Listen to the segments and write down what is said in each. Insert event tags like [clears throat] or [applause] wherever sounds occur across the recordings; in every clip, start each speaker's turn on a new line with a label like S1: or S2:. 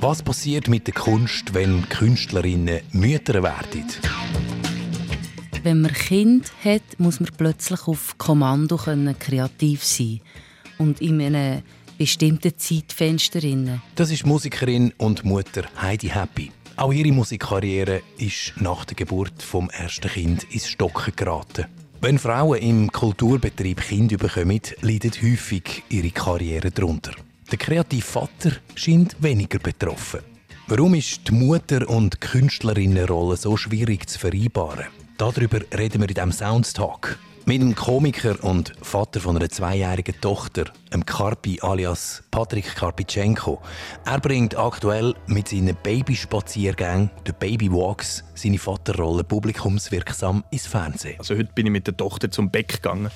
S1: Was passiert mit der Kunst, wenn Künstlerinnen Mütter werden?
S2: Wenn man Kind hat, muss man plötzlich auf Kommando kreativ sein und in einem bestimmten Zeitfenster.
S1: Das ist Musikerin und Mutter Heidi Happy. Auch ihre Musikkarriere ist nach der Geburt vom ersten Kind ins Stocken geraten. Wenn Frauen im Kulturbetrieb Kinder bekommen, leidet häufig ihre Karriere darunter. Der kreative Vater scheint weniger betroffen. Warum ist die Mutter- und Künstlerinnenrolle so schwierig zu vereinbaren? Darüber reden wir in diesem Soundstalk. Mit dem Komiker und Vater von einer zweijährigen Tochter, dem Karpi alias Patrick Karpitschenko. Er bringt aktuell mit seinen Babyspaziergängen, den Babywalks, seine Vaterrolle publikumswirksam ins Fernsehen.
S3: Also heute bin ich mit der Tochter zum Beck gegangen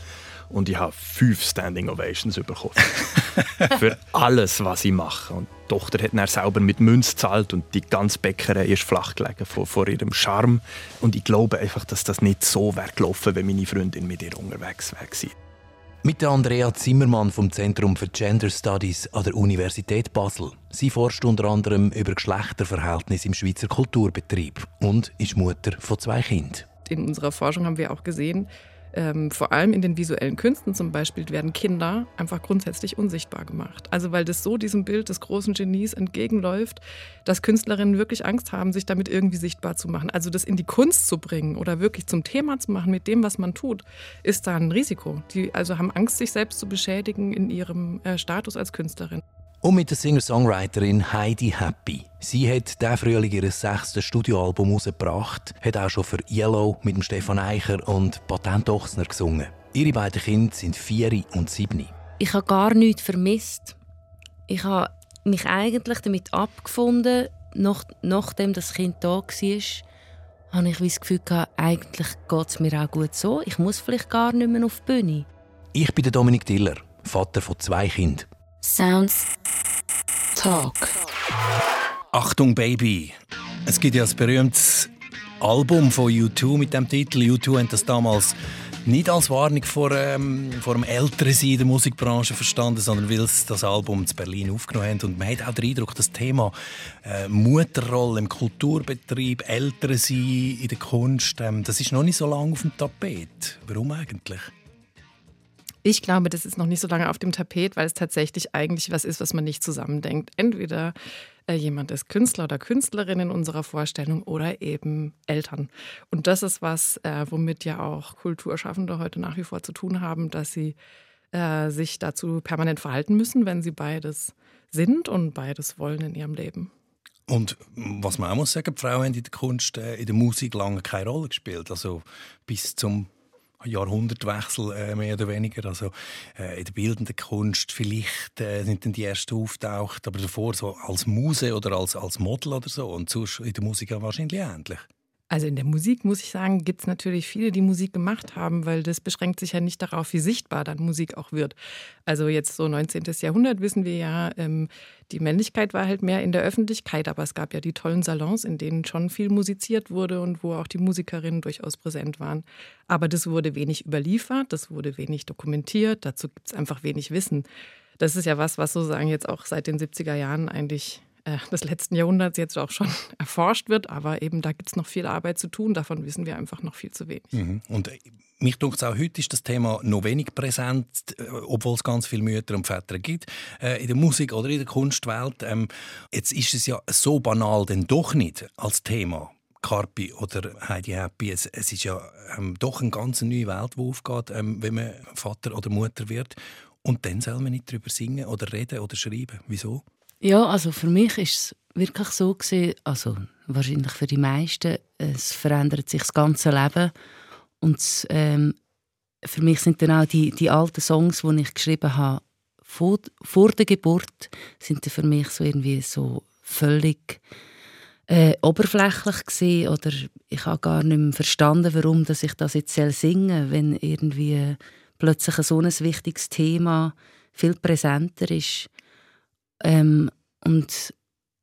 S3: und ich habe fünf Standing Ovations bekommen. [laughs] Für alles, was ich mache. Und die Tochter hat dann selber mit Münz gezahlt und die ganze Bäckerei ist flach gelegen vor, vor ihrem Charme. Und ich glaube einfach, dass das nicht so wäre gelaufen, wenn meine Freundin mit ihr unterwegs wäre.
S1: Mit der Andrea Zimmermann vom Zentrum für Gender Studies an der Universität Basel. Sie forscht unter anderem über Geschlechterverhältnisse im Schweizer Kulturbetrieb und ist Mutter von zwei Kindern.
S4: In unserer Forschung haben wir auch gesehen, ähm, vor allem in den visuellen Künsten zum Beispiel werden Kinder einfach grundsätzlich unsichtbar gemacht. Also weil das so diesem Bild des großen Genies entgegenläuft, dass Künstlerinnen wirklich Angst haben, sich damit irgendwie sichtbar zu machen. Also das in die Kunst zu bringen oder wirklich zum Thema zu machen mit dem, was man tut, ist da ein Risiko. Die also haben Angst, sich selbst zu beschädigen in ihrem äh, Status als Künstlerin.
S1: Und mit der Singer-Songwriterin Heidi Happy. Sie hat diesen Frühling ihr sechstes Studioalbum herausgebracht, hat auch schon für Yellow mit dem Stefan Eicher und Patent Ochsner gesungen. Ihre beiden Kinder sind vier und sieben.
S2: Ich habe gar nichts vermisst. Ich habe mich eigentlich damit abgefunden, nach, nachdem das Kind da war, habe ich das Gefühl, gehabt, eigentlich geht es mir auch gut so. Ich muss vielleicht gar nicht mehr auf die Bühne.
S1: Ich bin Dominik Diller, Vater von zwei Kindern.
S5: Sounds Talk.
S6: Achtung, Baby. Es gibt ja das berühmtes Album von U2 mit dem Titel. U2 haben das damals nicht als Warnung vor, ähm, vor dem älteren Sein der Musikbranche verstanden, sondern weil sie das Album in Berlin aufgenommen haben. Und man hat auch den Eindruck, das Thema äh, Mutterrolle im Kulturbetrieb, ältere Sein in der Kunst, ähm, das ist noch nicht so lange auf dem Tapet. Warum eigentlich?
S4: Ich glaube, das ist noch nicht so lange auf dem Tapet, weil es tatsächlich eigentlich was ist, was man nicht zusammendenkt. Entweder äh, jemand ist Künstler oder Künstlerin in unserer Vorstellung oder eben Eltern. Und das ist was, äh, womit ja auch Kulturschaffende heute nach wie vor zu tun haben, dass sie äh, sich dazu permanent verhalten müssen, wenn sie beides sind und beides wollen in ihrem Leben.
S6: Und was man auch muss sagen, die Frauen haben in der Kunst, äh, in der Musik lange keine Rolle gespielt. Also bis zum Jahrhundertwechsel äh, mehr oder weniger. Also äh, in der bildenden Kunst vielleicht äh, sind dann die ersten auftaucht, aber davor so als Muse oder als, als Model oder so. Und sonst in der Musik ja wahrscheinlich ähnlich.
S4: Also in der Musik, muss ich sagen, gibt es natürlich viele, die Musik gemacht haben, weil das beschränkt sich ja nicht darauf, wie sichtbar dann Musik auch wird. Also jetzt so 19. Jahrhundert wissen wir ja, ähm, die Männlichkeit war halt mehr in der Öffentlichkeit, aber es gab ja die tollen Salons, in denen schon viel musiziert wurde und wo auch die Musikerinnen durchaus präsent waren. Aber das wurde wenig überliefert, das wurde wenig dokumentiert, dazu gibt es einfach wenig Wissen. Das ist ja was, was sozusagen jetzt auch seit den 70er Jahren eigentlich äh, des letzten Jahrhunderts jetzt auch schon [laughs] erforscht wird. Aber eben da gibt es noch viel Arbeit zu tun. Davon wissen wir einfach noch viel zu wenig.
S6: Mhm. Und äh, mich denkt auch heute ist das Thema noch wenig präsent, äh, obwohl es ganz viele Mütter und Väter gibt in der Musik oder in der Kunstwelt. Ähm, jetzt ist es ja so banal denn doch nicht als Thema. Carpi oder Heidi Happy. Es, es ist ja ähm, doch eine ganz neue Welt, die aufgeht, ähm, wenn man Vater oder Mutter wird. Und dann soll man nicht darüber singen oder reden oder schreiben. Wieso?
S2: Ja, also für mich ist es wirklich so gewesen, also wahrscheinlich für die meisten, es verändert sich das ganze Leben. Und ähm, für mich sind dann auch die, die alten Songs, die ich geschrieben habe, vor, vor der Geburt, sind für mich so irgendwie so völlig äh, oberflächlich gewesen, oder ich habe gar nicht mehr verstanden, warum dass ich das jetzt singen soll, wenn irgendwie plötzlich so ein wichtiges Thema viel präsenter ist ähm, und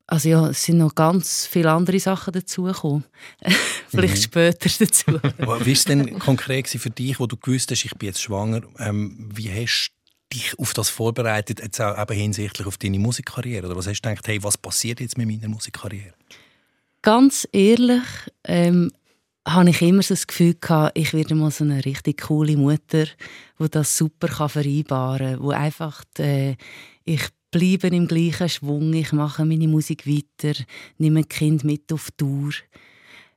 S2: also ja, es sind noch ganz viele andere Sachen dazugekommen. [laughs] Vielleicht mhm. später dazu. [laughs]
S6: wie war es denn konkret für dich, wo du gewusst hast, ich bin jetzt schwanger? Ähm, wie hast dich auf das vorbereitet, jetzt auch eben hinsichtlich auf deine Musikkarriere? Oder was hast du gedacht, hey, was passiert jetzt mit meiner Musikkarriere?
S2: Ganz ehrlich, ähm, habe ich immer so das Gefühl gehabt, ich werde mal so eine richtig coole Mutter, die das super vereinbaren kann, wo einfach die, äh, ich bleibe im gleichen Schwung, ich mache meine Musik weiter, nehme ein Kind mit auf Tour.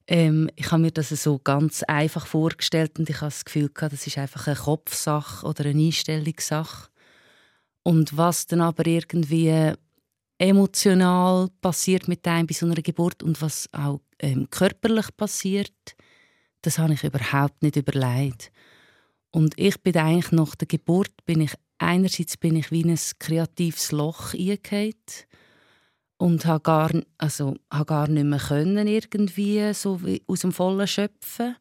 S2: Ähm, ich habe mir das so ganz einfach vorgestellt und ich habe das Gefühl gehabt, das ist einfach eine Kopfsache oder eine Einstellungssache. Und was dann aber irgendwie emotional passiert mit einem bei so einer Geburt und was auch ähm, körperlich passiert, das habe ich überhaupt nicht überlegt. Und ich bin eigentlich nach der Geburt bin ich einerseits bin ich wie in ein kreatives Loch eingefallen und habe gar, also, habe gar nicht mehr können irgendwie so aus dem Vollen schöpfen.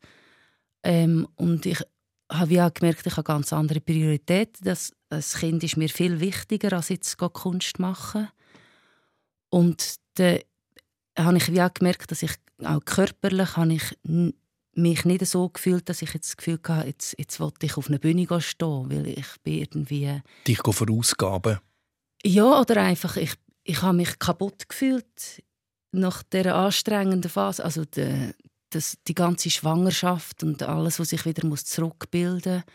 S2: Ähm, und ich habe ja gemerkt, ich habe ganz andere Prioritäten. Das, das Kind ist mir viel wichtiger, als jetzt Kunst machen. Und dann habe ich wie auch gemerkt, dass ich auch körperlich habe ich mich nicht so gefühlt, dass ich jetzt das Gefühl hatte, jetzt, jetzt wollte ich auf einer Bühne stehen, weil ich bin irgendwie...
S6: Dich verausgaben?
S2: Ja, oder einfach, ich, ich habe mich kaputt gefühlt nach dieser anstrengenden Phase. Also die, das, die ganze Schwangerschaft und alles, was sich wieder muss zurückbilden muss.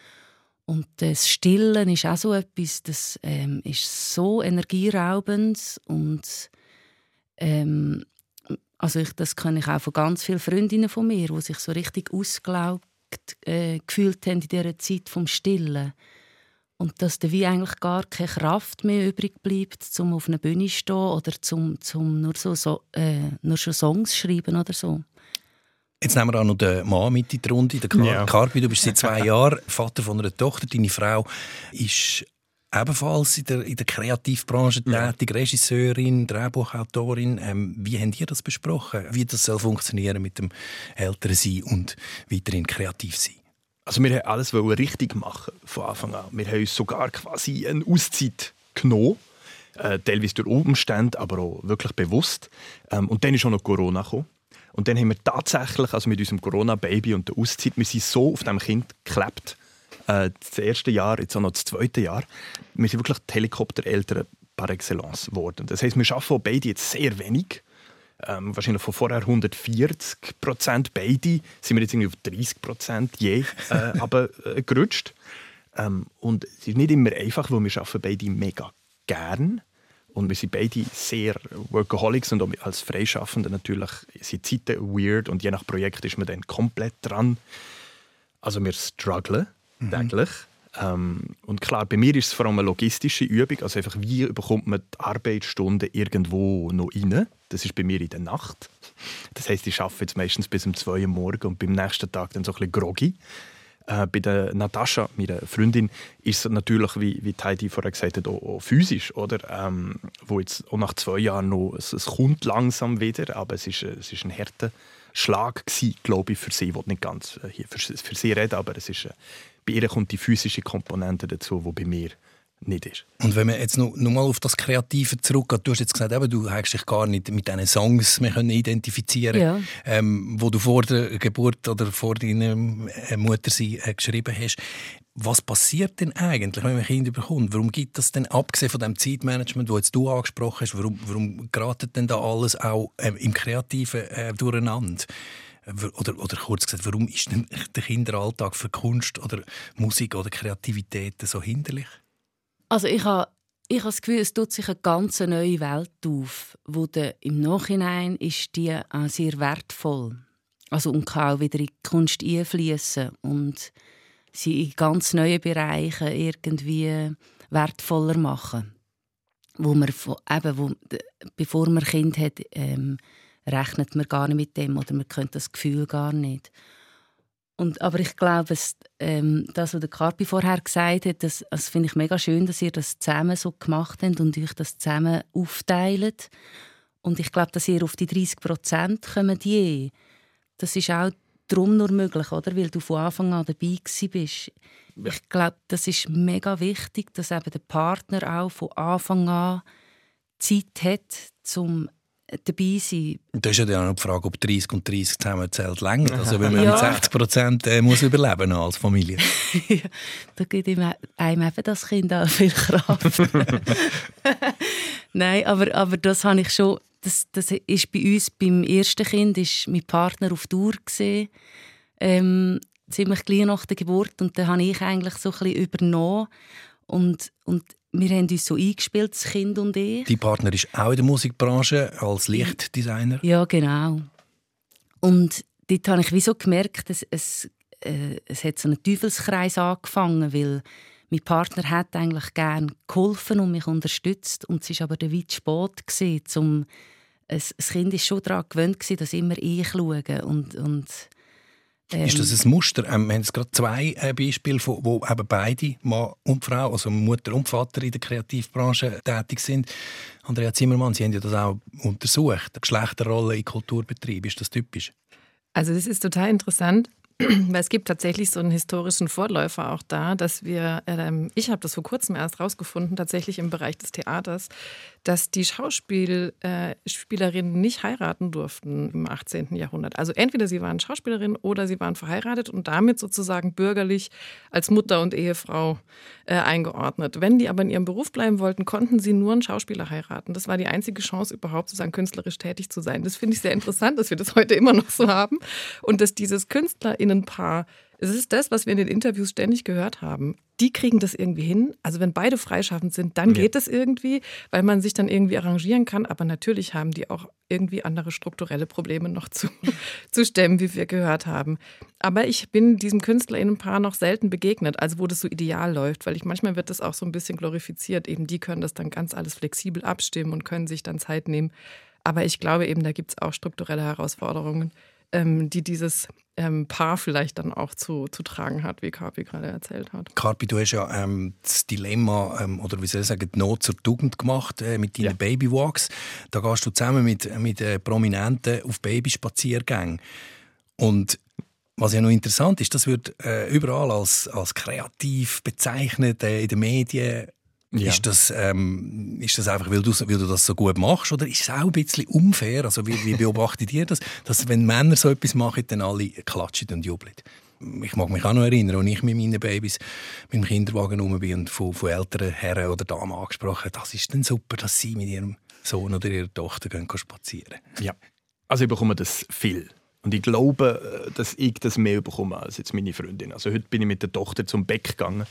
S2: Und das Stillen ist auch so etwas, das ähm, ist so energieraubend und ähm, also ich, das kenne ich auch von ganz vielen Freundinnen von mir, die sich so richtig ausgelaugt äh, gefühlt haben in dieser Zeit vom Stillen. Und dass da wie eigentlich gar keine Kraft mehr übrig bleibt, um auf einer Bühne zu stehen oder zum, zum nur, so, so äh, nur schon Songs schreiben oder so.
S6: Jetzt nehmen wir auch noch den Mann mit in die Runde, den Car ja. Carpi. Du bist seit [laughs] zwei Jahren Vater von einer Tochter. Deine Frau ist ebenfalls in der, in der Kreativbranche tätig, ja. Regisseurin, Drehbuchautorin. Ähm, wie habt ihr das besprochen? Wie das soll funktionieren mit dem älteren Sein und weiterhin kreativ sein?
S3: Also wir wollten alles richtig machen von Anfang an. Wir haben uns sogar quasi eine Auszeit genommen. Äh, teilweise durch Umstände, aber auch wirklich bewusst. Ähm, und dann ist auch noch Corona gekommen. Und dann haben wir tatsächlich, also mit unserem Corona-Baby und der Auszeit, wir sind so auf dem Kind geklebt, äh, das erste Jahr, jetzt auch noch das zweite Jahr. Wir sind wirklich die Helikoptereltern par excellence geworden. Das heißt, wir arbeiten beide jetzt sehr wenig. Ähm, wahrscheinlich von vorher 140 Prozent beide, sind wir jetzt irgendwie auf 30 Prozent je äh, [laughs] aber, äh, gerutscht. Ähm, und es ist nicht immer einfach, weil wir arbeiten beide mega gern und wir sind beide sehr Workaholics und als Freischaffende natürlich sind Zeiten weird und je nach Projekt ist man dann komplett dran. Also wir strugglen mhm. täglich. Ähm, und klar, bei mir ist es vor allem eine logistische Übung. Also einfach, wie bekommt man die Arbeitsstunden irgendwo noch rein? Das ist bei mir in der Nacht. Das heißt, ich arbeite jetzt meistens bis um 2 Uhr morgens und beim nächsten Tag dann so ein bisschen groggy. Äh, bei der Natascha, meiner Freundin, ist es natürlich, wie, wie Heidi vorher gesagt hat, auch, auch physisch, oder? Ähm, wo jetzt auch nach zwei Jahren noch, es, es kommt langsam wieder, aber es ist, es ist ein harter Schlag gewesen, glaube ich, für sie. Ich nicht ganz äh, hier für, für sie reden, aber es ist, äh, bei ihr kommt die physische Komponente dazu, die bei mir nicht ist.
S6: Und wenn man jetzt noch, noch mal auf das Kreative zurückgeht, du hast jetzt gesagt, eben, du hast dich gar nicht mit diesen Songs mehr können identifizieren ja. ähm, wo du vor der Geburt oder vor deiner äh, Mutter sie, äh, geschrieben hast. Was passiert denn eigentlich, wenn man ein Kind bekommt? Warum gibt das denn, abgesehen von dem Zeitmanagement, das jetzt du angesprochen hast, warum, warum geratet denn da alles auch äh, im Kreativen äh, durcheinander? Oder, oder kurz gesagt, warum ist denn der Kinderalltag für Kunst oder Musik oder Kreativität so hinderlich?
S2: Also ich habe ich das Gefühl, es tut sich eine ganz neue Welt auf, wo de, im Nachhinein ist die auch sehr wertvoll. Also und kann auch wieder in die Kunst einfließen und sie in ganz neuen Bereichen irgendwie wertvoller machen, wo man eben, wo, bevor man Kind hat, ähm, rechnet man gar nicht mit dem oder man kennt das Gefühl gar nicht. Und, aber ich glaube, es, ähm, das, was der Carpi vorher gesagt hat, das, das finde ich mega schön, dass ihr das zusammen so gemacht habt und euch das zusammen aufteilt. Und ich glaube, dass ihr auf die 30 Prozent kommt je. Das ist auch darum nur möglich, oder? weil du von Anfang an dabei bist. Ich glaube, das ist mega wichtig, dass eben der Partner auch von Anfang an Zeit hat, um dabei sein.
S6: Da ist ja dann auch noch die Frage, ob 30 und 30 zusammenzählt länger. Also wenn man ja. mit 60 Prozent äh, muss überleben als Familie. [laughs]
S2: ja, da gibt einem eben das Kind auch viel Kraft. [laughs] Nein, aber, aber das habe ich schon... Das, das ist bei uns, beim ersten Kind, ist mein Partner auf Tour gesehen. Ähm, ziemlich gleich nach der Geburt. Und dann habe ich eigentlich so ein bisschen übernommen. Und, und wir haben uns so eingespielt, das Kind und ich.
S6: Die Partner ist auch in der Musikbranche als Lichtdesigner?
S2: Ja, genau. Und dort habe ich wie so gemerkt, dass es, äh, es hat so einen Teufelskreis angefangen, weil mein Partner hat eigentlich gerne geholfen und mich unterstützt und es war aber der weit spät gewesen, um das Kind ist schon daran gewöhnt gewesen, dass immer ich schaue und, und
S6: ähm, ist das ein Muster? Ähm, wir haben jetzt gerade zwei äh, Beispiele, wo, wo eben beide, Mann und Frau, also Mutter und Vater in der Kreativbranche tätig sind. Andrea Zimmermann, Sie haben ja das auch untersucht, die Geschlechterrolle in Kulturbetrieben. Ist das typisch?
S4: Also das ist total interessant. [clears throat] Weil es gibt tatsächlich so einen historischen Vorläufer auch da, dass wir, ähm, ich habe das vor kurzem erst rausgefunden, tatsächlich im Bereich des Theaters, dass die Schauspielerinnen äh, nicht heiraten durften im 18. Jahrhundert. Also entweder sie waren Schauspielerinnen oder sie waren verheiratet und damit sozusagen bürgerlich als Mutter und Ehefrau äh, eingeordnet. Wenn die aber in ihrem Beruf bleiben wollten, konnten sie nur einen Schauspieler heiraten. Das war die einzige Chance, überhaupt sozusagen künstlerisch tätig zu sein. Das finde ich sehr interessant, dass wir das heute immer noch so haben und dass dieses KünstlerInnenpaar es ist das, was wir in den Interviews ständig gehört haben. Die kriegen das irgendwie hin. Also wenn beide freischaffend sind, dann ja. geht es irgendwie, weil man sich dann irgendwie arrangieren kann. Aber natürlich haben die auch irgendwie andere strukturelle Probleme noch zu, [laughs] zu stemmen, wie wir gehört haben. Aber ich bin diesem KünstlerInnenpaar noch selten begegnet, also wo das so ideal läuft, weil ich manchmal wird das auch so ein bisschen glorifiziert. Eben die können das dann ganz alles flexibel abstimmen und können sich dann Zeit nehmen. Aber ich glaube eben, da gibt es auch strukturelle Herausforderungen ähm, die dieses ähm, Paar vielleicht dann auch zu, zu tragen hat, wie Carpi gerade erzählt hat.
S6: Carpi, du hast ja ähm, das Dilemma ähm, oder wie soll ich sagen, die Not zur Tugend gemacht äh, mit deinen ja. Babywalks. Da gehst du zusammen mit, mit äh, Prominenten auf Babyspaziergänge. Und was ja noch interessant ist, das wird äh, überall als, als kreativ bezeichnet, äh, in den Medien. Ja. Ist, das, ähm, ist das einfach, weil du, weil du das so gut machst oder ist es auch ein bisschen unfair? Also wie, wie beobachtet ihr das, dass wenn Männer so etwas machen, dann alle klatschen und jubeln? Ich mag mich auch noch erinnern, als ich mit meinen Babys mit dem Kinderwagen rum bin und von, von älteren Herren oder Damen angesprochen das ist dann super, dass sie mit ihrem Sohn oder ihrer Tochter gehen, spazieren
S3: Ja, also ich bekomme das viel. Und ich glaube, äh, dass ich das mehr bekomme als jetzt meine Freundin. Also heute bin ich mit der Tochter zum Beck gegangen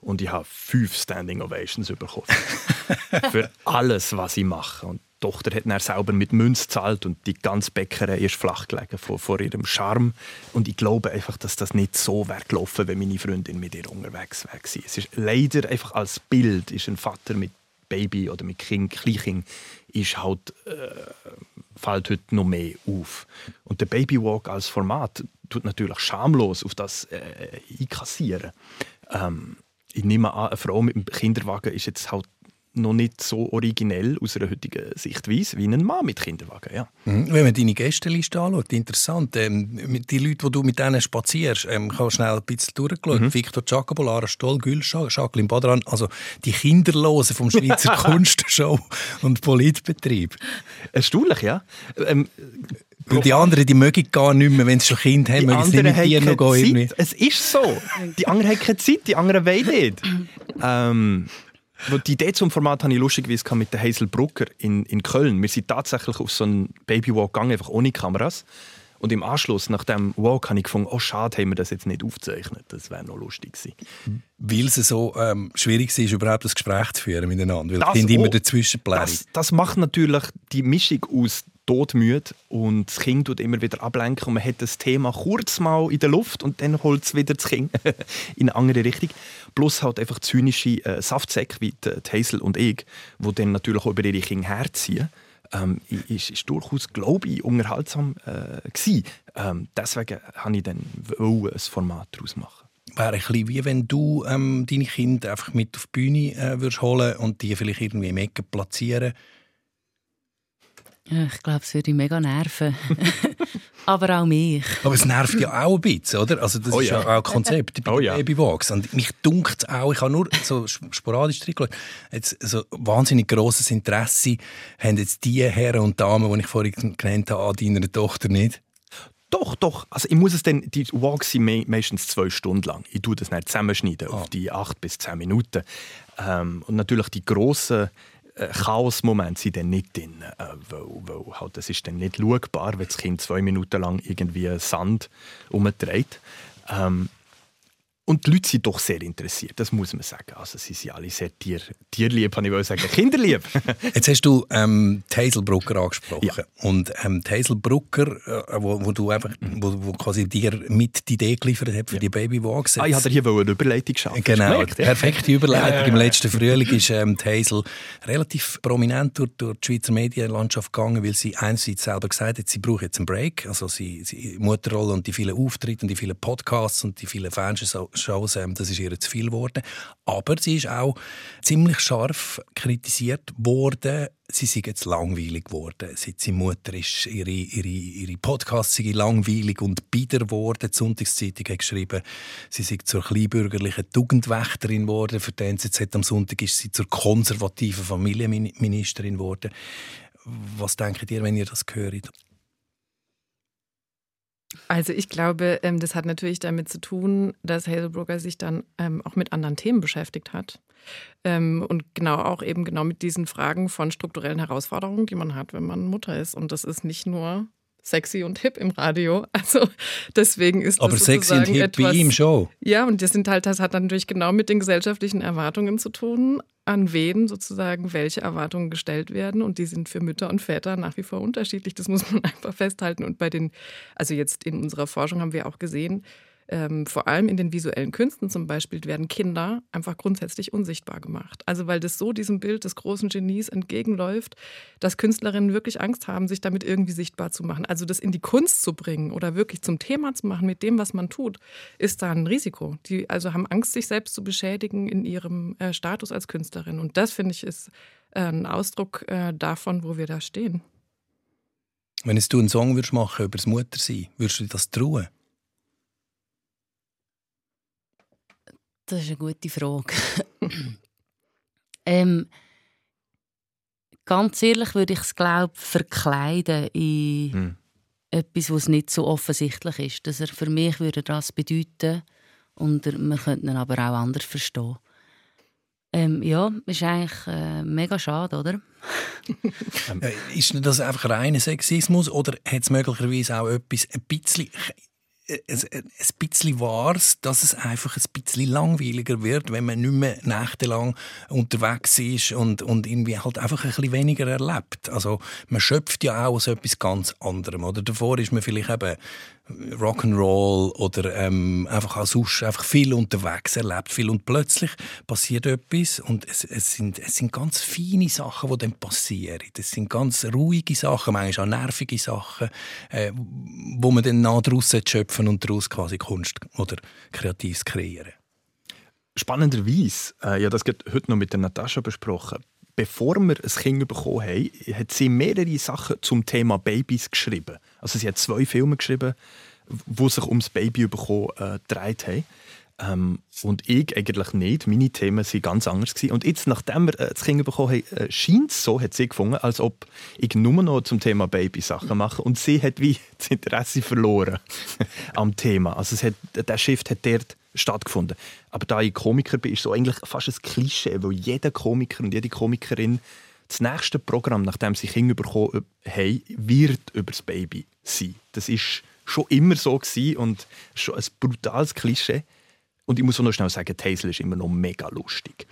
S3: und ich habe fünf Standing Ovations bekommen. [laughs] Für alles, was ich mache. Und die Tochter hat dann selber mit Münz gezahlt und die ganze Bäckerei ist flach gelegen vor, vor ihrem Charme. Und ich glaube einfach, dass das nicht so wäre gelaufen, wenn meine Freundin mit ihr unterwegs wäre. Es ist leider einfach als Bild ist ein Vater mit Baby oder mit kind, Kleinkind ist halt, äh, fällt heute noch mehr auf. Und der Babywalk als Format tut natürlich schamlos auf das äh, einkassieren. Ähm, ich nehme an, eine Frau mit einem Kinderwagen ist jetzt halt noch nicht so originell aus einer heutigen Sichtweise wie ein Mann mit Kinderwagen. Ja.
S6: Mhm. Wenn man deine Gästeliste anschaut, interessant. Ähm, die Leute, die du mit denen spazierst, ähm, habe schnell ein bisschen durchgeschaut. Mhm. Victor Giacomo, Lara Stoll, Gülschak, Jacqueline Badran, also die Kinderlosen vom Schweizer [laughs] Kunstshow und Politbetrieb.
S3: Erstaunlich, ja. Ähm,
S6: weil die anderen, die mögen gar nicht mehr, wenn sie schon Kind haben, mögen sie nicht mit dir noch
S3: gehen. Irgendwie. Es ist so. Die anderen haben keine Zeit, die anderen wollen nicht. ähm, die Idee zum Format habe ich lustigerweise mit der Hazel Brucker in, in Köln. Wir sind tatsächlich auf so einen Babywalk gegangen, einfach ohne Kameras. Und im Anschluss, nach dem Walk, habe ich gefunden, oh schade, haben wir das jetzt nicht aufgezeichnet. Das wäre noch lustig gewesen.
S6: Weil es so ähm, schwierig ist, überhaupt das Gespräch zu führen miteinander. Weil das, die immer dazwischen
S3: das, das macht natürlich die Mischung aus todmüde und das Kind tut immer wieder ablenken und man hat das Thema kurz mal in der Luft und dann holt es wieder das Kind [laughs] in eine andere Richtung. Plus halt einfach zynische äh, Saftsäcke wie die, die Hazel und ich, die dann natürlich auch über ihre Kinder herziehen. Ähm, ist, ist durchaus, glaube ich, unterhaltsam äh, gewesen. Ähm, deswegen habe ich dann ein Format daraus machen
S6: wäre ein bisschen wie wenn du ähm, deine Kinder einfach mit auf die Bühne äh, würdest holen und die vielleicht irgendwie im Ecken platzieren
S2: Ich glaube, es würde mega nerven. [laughs] [laughs] Aber auch mich.
S6: Aber es nervt ja auch ein bisschen, oder? Also das
S3: Oh
S6: ist ja auch ein Konzept bei
S3: Oh ja.
S6: Babybox. Und mich dunkt es auch, ich habe nur so sporadisch reingeschaut, jetzt so wahnsinnig grosses Interesse haben jetzt die Herren und Damen, die ich vorhin genannt habe, an deiner Tochter nicht.
S3: Doch, doch. Also ich muss es dann, die Walks sind me meistens zwei Stunden lang. Ich tue das nicht zusammenschneiden auf die acht bis zehn Minuten. Ähm, und natürlich die grossen Chaos-Momente sind dann nicht drin, äh, weil, weil halt, das ist dann nicht schaubar, wenn das Kind zwei Minuten lang irgendwie Sand umdreht. Ähm, und die Leute sind doch sehr interessiert, das muss man sagen. Also sie sind alle sehr tier, tierlieb, kann ich sagen, kinderlieb. [laughs]
S6: Jetzt hast du ähm, die Hazel Brucker angesprochen.
S3: Ja.
S6: Und ähm, die Hazel Brucker, äh, wo, wo, du einfach, wo, wo quasi dir mit die Idee geliefert hat für die Babybox.
S3: ah, ich hatte hier wohl eine Überleitung schaffen.
S6: Genau,
S3: gemerkt, ja?
S6: perfekte Überleitung. [laughs] Im letzten Frühling ist ähm, Hazel relativ prominent durch, durch die Schweizer Medienlandschaft gegangen, weil sie einerseits selber gesagt hat, sie braucht jetzt einen Break. Also sie, sie Mutterrolle und die vielen Auftritte und die vielen Podcasts und die vielen Fernsehshows, ähm, das ist ihr zu viel geworden. Aber sie ist auch ziemlich scharf kritisiert worden, sie sei jetzt langweilig geworden. Seit sie Mutter ist, ihre, ihre, ihre Podcasts sei langweilig und bieder geworden. Die Sonntagszeitung hat geschrieben, sie sei zur kleinbürgerlichen Tugendwächterin geworden. Für die NZZ am Sonntag ist sie zur konservativen Familienministerin geworden. Was denkt ihr, wenn ihr das hört?
S4: Also ich glaube, ähm, das hat natürlich damit zu tun, dass Hazelbrugger sich dann ähm, auch mit anderen Themen beschäftigt hat. Ähm, und genau auch eben genau mit diesen Fragen von strukturellen Herausforderungen, die man hat, wenn man Mutter ist. Und das ist nicht nur sexy und hip im Radio. [laughs] Also deswegen ist
S6: Aber
S4: das
S6: sexy und hip
S4: etwas,
S6: bei ihm schon.
S4: Ja, und das sind halt, das hat natürlich genau mit den gesellschaftlichen Erwartungen zu tun, an wen sozusagen welche Erwartungen gestellt werden. Und die sind für Mütter und Väter nach wie vor unterschiedlich. Das muss man [laughs] einfach festhalten. Und bei den, also jetzt in unserer Forschung haben wir auch gesehen, ähm, vor allem in den visuellen Künsten zum Beispiel werden Kinder einfach grundsätzlich unsichtbar gemacht. Also weil das so diesem Bild des großen Genies entgegenläuft, dass Künstlerinnen wirklich Angst haben, sich damit irgendwie sichtbar zu machen. Also das in die Kunst zu bringen oder wirklich zum Thema zu machen mit dem, was man tut, ist da ein Risiko. Die also haben Angst, sich selbst zu beschädigen in ihrem äh, Status als Künstlerin. Und das finde ich ist äh, ein Ausdruck äh, davon, wo wir da stehen.
S6: Wenn jetzt du einen Song würdest machen über das Muttersein, würdest du dir das trauen?
S2: Das ist eine gute Frage. ähm, ganz ehrlich würde ich es, glaube verkleiden in
S3: Hm.
S2: etwas, was nicht so offensichtlich ist. Dass er für mich würde das bedeuten und man könnte ihn aber auch anders verstehen. Ähm, ja, ist eigentlich äh, mega schade, oder? [laughs]
S6: Äh, Ist denn das einfach reiner Sexismus oder hat es möglicherweise auch etwas ein bisschen, äh, ein, ein bisschen Wahres, dass es einfach ein bisschen langweiliger wird, wenn man nicht mehr nächtelang unterwegs ist und, und irgendwie halt einfach ein bisschen weniger erlebt. Also man schöpft ja auch aus etwas ganz anderem. Oder davor ist man vielleicht eben Rock'n'Roll oder ähm, einfach auch sonst einfach viel unterwegs erlebt, viel und plötzlich passiert etwas und es, es, sind, es sind ganz feine Sachen, die dann passieren. Das sind ganz ruhige Sachen, manchmal auch nervige Sachen, äh, wo man dann nach draussen schöpfen und daraus quasi Kunst oder Kreatives kreieren.
S3: Spannenderweise, äh, ja, das geht heute noch mit der Natascha besprochen. Bevor wir ein Kind bekommen haben, hat sie mehrere Sachen zum Thema Babys geschrieben. Also sie hat zwei Filme geschrieben, wo sich ums Baby bekommen äh, gedreht haben. Ähm, und ich eigentlich nicht. Meine Themen waren ganz anders. Gewesen. Und jetzt, nachdem wir äh, das Kind bekommen haben, äh, scheint es so, hat sie gefunden, als ob ich nur noch zum Thema Baby Sachen mache. Und sie hat wie das Interesse verloren [laughs] am Thema. Also es hat, der Shift hat dort stattgefunden. Aber da ich Komiker bin, ist so eigentlich fast ein Klischee, weil jeder Komiker und jede Komikerin das nächste Programm, nachdem sie Kinder bekommen haben, wird über das Baby sein. Das ist schon immer so gewesen und schon ein brutales Klischee. Und ich muss auch noch schnell sagen, Hazel ist immer noch mega lustig.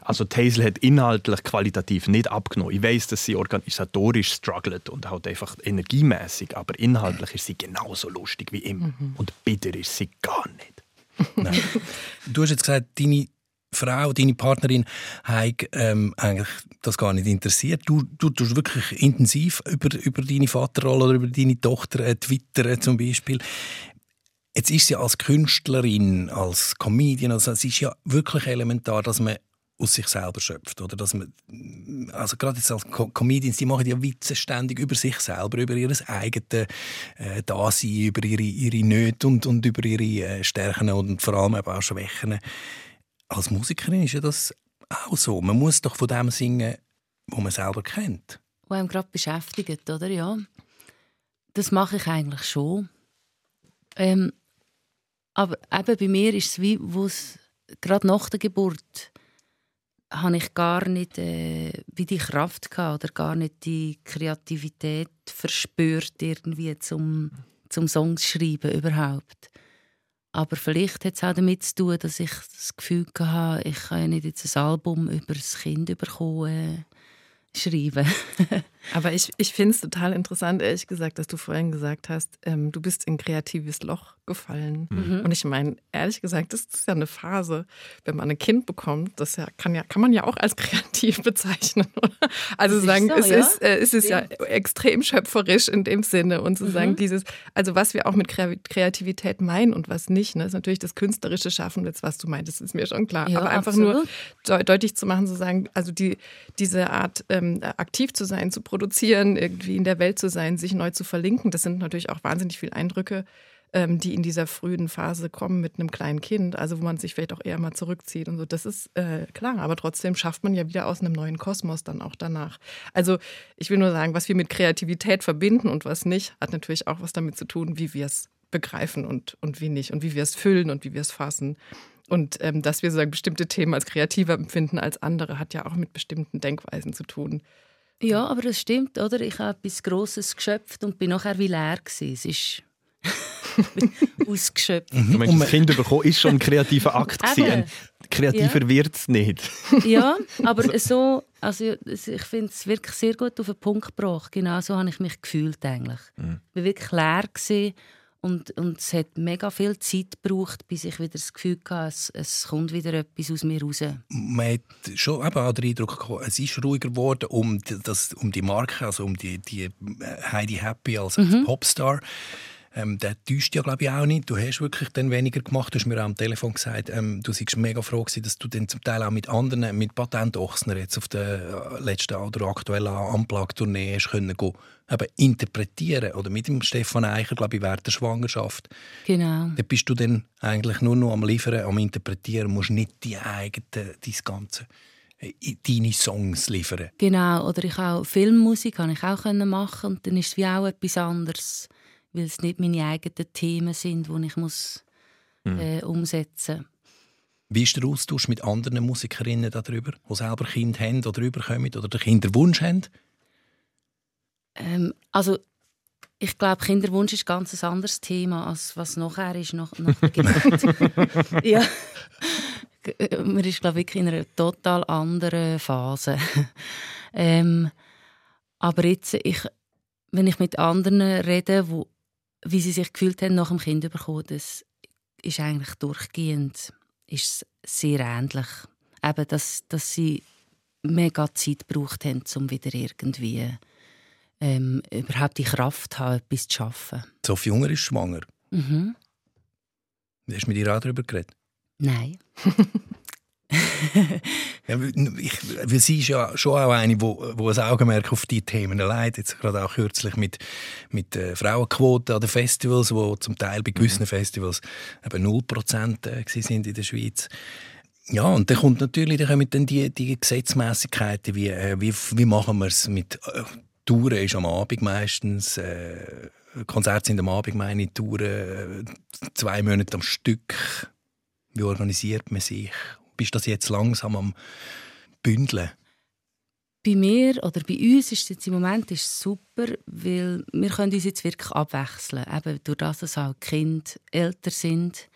S3: Also Hazel hat inhaltlich qualitativ nicht abgenommen. Ich weiß, dass sie organisatorisch struggelt und halt einfach energiemäßig, aber inhaltlich ist sie genauso lustig wie immer. Und bitter ist sie gar nicht. [laughs]
S6: Nein. Du hast jetzt gesagt, deine Frau, deine Partnerin, hat ähm, eigentlich das gar nicht interessiert. Du, du tust wirklich intensiv über, über deine Vaterrolle oder über deine Tochter äh, twittern zum Beispiel. Jetzt ist sie als Künstlerin, als Comedian, also es ist ja wirklich elementar, dass man aus sich selber schöpft. Oder dass man, also gerade jetzt als Comedians, die machen ja Witze ständig über sich selber, über ihr eigenes äh, Dasein, über ihre, ihre Nöte und, und über ihre äh, Stärken und vor allem auch Schwächen. Als Musikerin ist ja das auch so. Man muss doch von dem singen, wo man selber kennt.
S2: Was einem gerade beschäftigt, oder? Ja. Das mache ich eigentlich schon. Ähm, aber eben bei mir ist es wie, wo gerade nach der Geburt habe ich gar nicht äh, wie die Kraft gehabt oder gar nicht die Kreativität verspürt irgendwie zum, zum Songs schreiben überhaupt. Aber vielleicht hat es auch damit zu tun, dass ich das Gefühl hatte, ich kann ja nicht jetzt ein Album über das Kind bekommen, äh, schreiben. [laughs]
S4: Aber ich, ich finde es total interessant, ehrlich gesagt, dass du vorhin gesagt hast, ähm, du bist in ein kreatives Loch gefallen. Mhm. Und ich meine, ehrlich gesagt, das ist ja eine Phase, wenn man ein Kind bekommt, das ja, kann, ja, kann man ja auch als [laughs] kreativ bezeichnen. Oder? Also das sagen, so, es, ja? ist, äh, es ist ja extrem schöpferisch in dem Sinne. Und zu mhm. sagen, dieses, also was wir auch mit Kreativität meinen und was nicht, ne, ist natürlich das künstlerische Schaffen, jetzt was du meintest, ist mir schon klar. Ja, Aber einfach absolut. nur deutlich zu machen, zu sagen, also die, diese Art, ähm, aktiv zu sein, zu produzieren, produzieren, irgendwie in der Welt zu sein, sich neu zu verlinken. Das sind natürlich auch wahnsinnig viele Eindrücke, ähm, die in dieser frühen Phase kommen mit einem kleinen Kind, also wo man sich vielleicht auch eher mal zurückzieht und so. Das ist äh, klar, aber trotzdem schafft man ja wieder aus einem neuen Kosmos dann auch danach. Also ich will nur sagen, was wir mit Kreativität verbinden und was nicht, hat natürlich auch was damit zu tun, wie wir es begreifen und, und wie nicht und wie wir es füllen und wie wir es fassen. Und ähm, dass wir sozusagen bestimmte Themen als kreativer empfinden als andere, hat ja auch mit bestimmten Denkweisen zu tun.
S2: Ja, aber das stimmt, oder? Ich habe etwas Grosses geschöpft und bin nachher wie leer gewesen. Es ist [laughs] ausgeschöpft.
S3: Mhm. Du meinst, das Kind bekommen ist schon ein kreativer Akt [laughs] gewesen. Kreativer ja. wird es nicht. [laughs]
S2: ja, aber so, also ich finde es wirklich sehr gut auf den Punkt gebracht. Genau so habe ich mich gefühlt eigentlich. Mhm. Ich war wirklich leer gewesen und, und es hat mega viel Zeit gebraucht, bis ich wieder das Gefühl hatte, es, es kommt wieder etwas aus mir raus.
S6: Man hat schon eben auch den Eindruck gehabt, es ist ruhiger geworden um, das, um die Marke, also um die, die Heidi Happy als, als mhm. Popstar. Ähm, der täuscht ja, glaube ich, auch nicht. Du hast wirklich dann weniger gemacht. Du hast mir auch am Telefon gesagt, ähm, du warst mega froh gewesen, dass du dann zum Teil auch mit anderen, mit Patent Ochsner jetzt auf der äh, letzten oder aktuellen Unplugged-Tournee hast können gehen, eben interpretieren. Oder mit dem Stefan Eicher, glaube ich, während der Schwangerschaft.
S2: Genau.
S6: Da bist du dann eigentlich nur noch am Liefern, am Interpretieren, musst nicht die eigene, dein Ganze äh, deine Songs liefern.
S2: Genau, oder ich auch Filmmusik kann ich auch machen und dann ist es wie auch etwas anderes weil es nicht meine eigenen Themen sind, die ich muss, mhm. äh, umsetzen muss.
S6: Wie ist der Austausch mit anderen Musikerinnen darüber, die selber Kinder haben oder überkommen oder den Kinderwunsch haben?
S2: Ähm, also ich glaube, Kinderwunsch ist ganz ein ganz anderes Thema, als was nachher ist, nach, der [laughs] Geburt. [laughs] ja. Man ist, glaube ich, in einer total anderen Phase. [laughs] ähm, aber jetzt, ich, wenn ich mit anderen rede, die wie sie sich gefühlt haben nach dem Kind bekommen, das ist eigentlich durchgehend ist sehr ähnlich. Eben, dass, dass sie mega Zeit gebraucht haben, um wieder irgendwie ähm, überhaupt die Kraft zu haben, etwas zu schaffen.
S6: Sophie Junger ist schwanger.
S2: Mhm.
S6: Hast du mit ihr auch darüber geredet?
S2: Nein. [laughs]
S6: ja, ich, weil sie ist ja schon auch eine, wo, wo ein Augenmerk auf die Themen legt. Jetzt gerade auch kürzlich mit, mit äh, Frauenquoten an den Festivals, wo zum Teil bei gewissen mhm. Festivals eben 0% äh, sind in der Schweiz. Ja, und dann kommt natürlich dann kommen dann die, die Gesetzmäßigkeiten, wie, äh, wie, wie machen wir es mit äh, Touren ist am Abend meistens, äh, Konzerte sind am Abend, meine Touren, äh, zwei Monate am Stück. Wie organisiert man sich? Bist du das jetzt langsam am Bündeln?
S2: Bei mir oder bei uns ist es jetzt im Moment ist super, weil wir können uns jetzt wirklich abwechseln. Eben durch das, dass auch Kinder älter sind,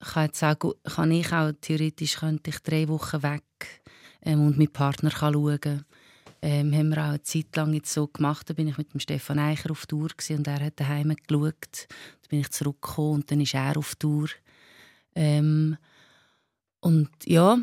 S2: kann, jetzt auch, kann ich auch theoretisch könnte ich drei Wochen weg ähm, und mein Partner kann schauen. Ähm, haben wir auch eine Zeit lang jetzt so gemacht. Da bin ich mit dem Stefan Eicher auf Tour und er hat daheim geschaut. Dann bin ich zurückgekommen und dann ist er auf Tour. Ähm, und ja,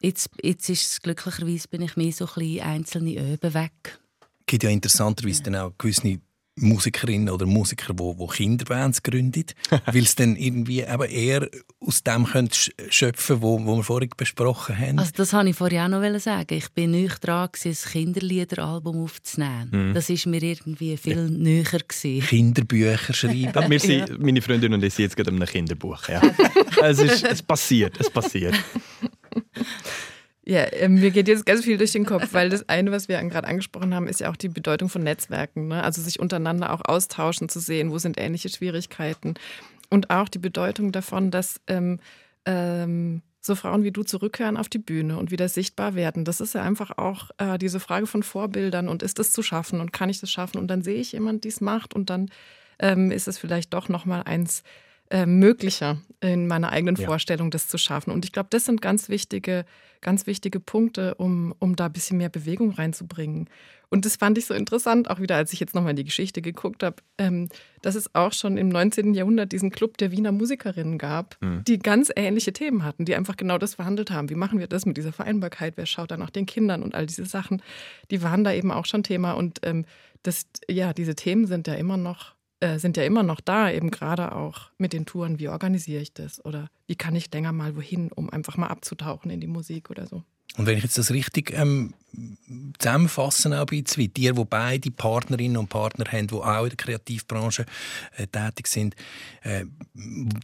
S2: jetzt, jetzt ist es glücklicherweise bin ich mehr so ein einzelne Öben weg.
S6: Es gibt ja interessanterweise dann auch gewisse Musikerinnen oder Musiker, wo, wo Kinderbands gründen, [laughs] weil es dann irgendwie eben eher aus dem könnt schöpfen, wo, wo wir vorhin besprochen haben.
S2: Also das wollte ich vorhin auch noch sagen. Ich bin nicht dran, ein Kinderliederalbum aufzunehmen. Mhm. Das war mir irgendwie viel ja. näher. Gewesen.
S6: Kinderbücher schreiben.
S3: wir sind, ja. Meine Freundin und ich sind jetzt gerade in einem Kinderbuch. Ja. [laughs] es, ist, es passiert, es passiert. [laughs]
S4: Ja, äh, mir geht jetzt ganz viel durch den Kopf, weil das eine, was wir gerade angesprochen haben, ist ja auch die Bedeutung von Netzwerken. Ne? Also sich untereinander auch austauschen, zu sehen, wo sind ähnliche Schwierigkeiten. Und auch die Bedeutung davon, dass ähm, ähm, so Frauen wie du zurückkehren auf die Bühne und wieder sichtbar werden. Das ist ja einfach auch äh, diese Frage von Vorbildern und ist es zu schaffen und kann ich das schaffen? Und dann sehe ich jemand, die es macht und dann ähm, ist es vielleicht doch nochmal eins äh, möglicher in meiner eigenen ja. Vorstellung, das zu schaffen. Und ich glaube, das sind ganz wichtige, ganz wichtige Punkte, um, um da ein bisschen mehr Bewegung reinzubringen. Und das fand ich so interessant, auch wieder, als ich jetzt nochmal in die Geschichte geguckt habe, ähm, dass es auch schon im 19. Jahrhundert diesen Club der Wiener Musikerinnen gab, mhm. die ganz ähnliche Themen hatten, die einfach genau das verhandelt haben. Wie machen wir das mit dieser Vereinbarkeit? Wer schaut da nach den Kindern und all diese Sachen? Die waren da eben auch schon Thema. Und ähm, das, ja, diese Themen sind ja immer noch äh, sind ja immer noch da, eben gerade auch mit den Touren, wie organisiere ich das oder wie kann ich länger mal wohin, um einfach mal abzutauchen in die Musik oder so.
S6: Und wenn ich jetzt das richtig ähm, zusammenfasse, auch ein bisschen, wie dir, wo beide Partnerinnen und Partner haben, die auch in der Kreativbranche äh, tätig sind, äh,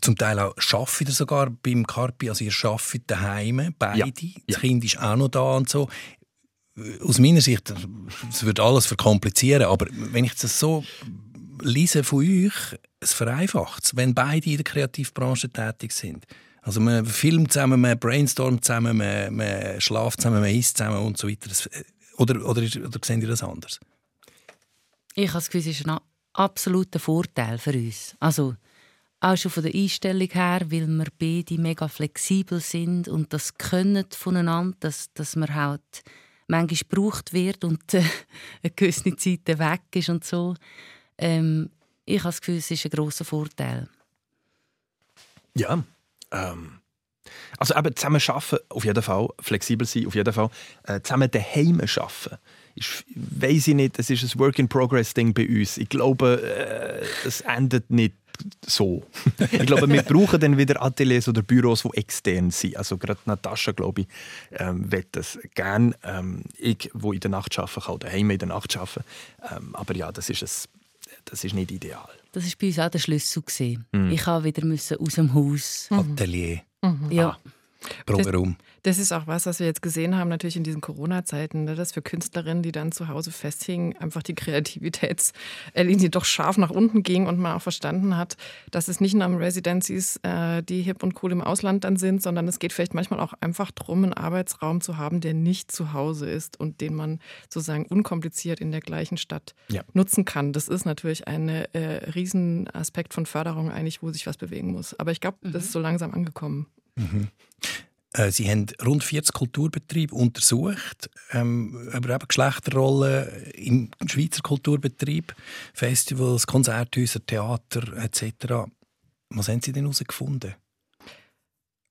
S6: zum Teil auch arbeiten sogar beim Carpi, also ihr arbeitet daheim, beide, ja. das ja. Kind ist auch noch da und so. Aus meiner Sicht, es wird alles verkomplizieren, aber wenn ich das so lese von euch, es vereinfacht wenn beide in der Kreativbranche tätig sind. Also man filmt zusammen, man brainstormt zusammen, man, man schlaft zusammen, man isst zusammen und so weiter. Oder, oder, oder sehen ihr das anders?
S2: Ich habe das Gefühl, es ist ein absoluter Vorteil für uns. Also auch schon von der Einstellung her, weil wir beide mega flexibel sind und das können voneinander, dass, dass man halt manchmal gebraucht wird und äh, [laughs] eine gewisse Zeit weg ist und so. Ähm, ich habe das Gefühl, es ist ein grosser Vorteil.
S3: Ja, ähm, also eben zusammen arbeiten, auf jeden Fall, flexibel sein, auf jeden Fall. Äh, zusammen daheim arbeiten, ich nicht, es ist ein Work-in-Progress-Ding bei uns. Ich glaube, äh, es endet nicht so. [laughs] ich glaube, wir brauchen dann wieder Ateliers oder Büros, die extern sind. Also gerade Natascha, glaube ich, ähm, will das gerne. Ähm, ich, wo in der Nacht arbeite, kann daheim in der Nacht arbeiten. Ähm, aber ja, das ist ein das ist nicht ideal.
S2: Das war bei uns auch der Schlüssel. Mhm. Ich musste wieder aus dem Haus.
S6: Atelier.
S2: Mhm. Ja. Ah.
S6: Drumherum.
S4: Das ist auch was, was wir jetzt gesehen haben, natürlich in diesen Corona-Zeiten, ne, dass für Künstlerinnen, die dann zu Hause festhingen, einfach die Kreativitätslinie doch scharf nach unten ging und man auch verstanden hat, dass es nicht nur um Residencies, äh, die hip und cool im Ausland dann sind, sondern es geht vielleicht manchmal auch einfach darum, einen Arbeitsraum zu haben, der nicht zu Hause ist und den man sozusagen unkompliziert in der gleichen Stadt ja. nutzen kann. Das ist natürlich ein äh, Riesenaspekt von Förderung eigentlich, wo sich was bewegen muss. Aber ich glaube, mhm. das ist so langsam angekommen.
S6: Mhm. Äh, sie haben rund 40 Kulturbetriebe untersucht, ähm, über eben Geschlechterrollen im Schweizer Kulturbetrieb, Festivals, Konzerthäuser, Theater etc. Was haben Sie denn herausgefunden?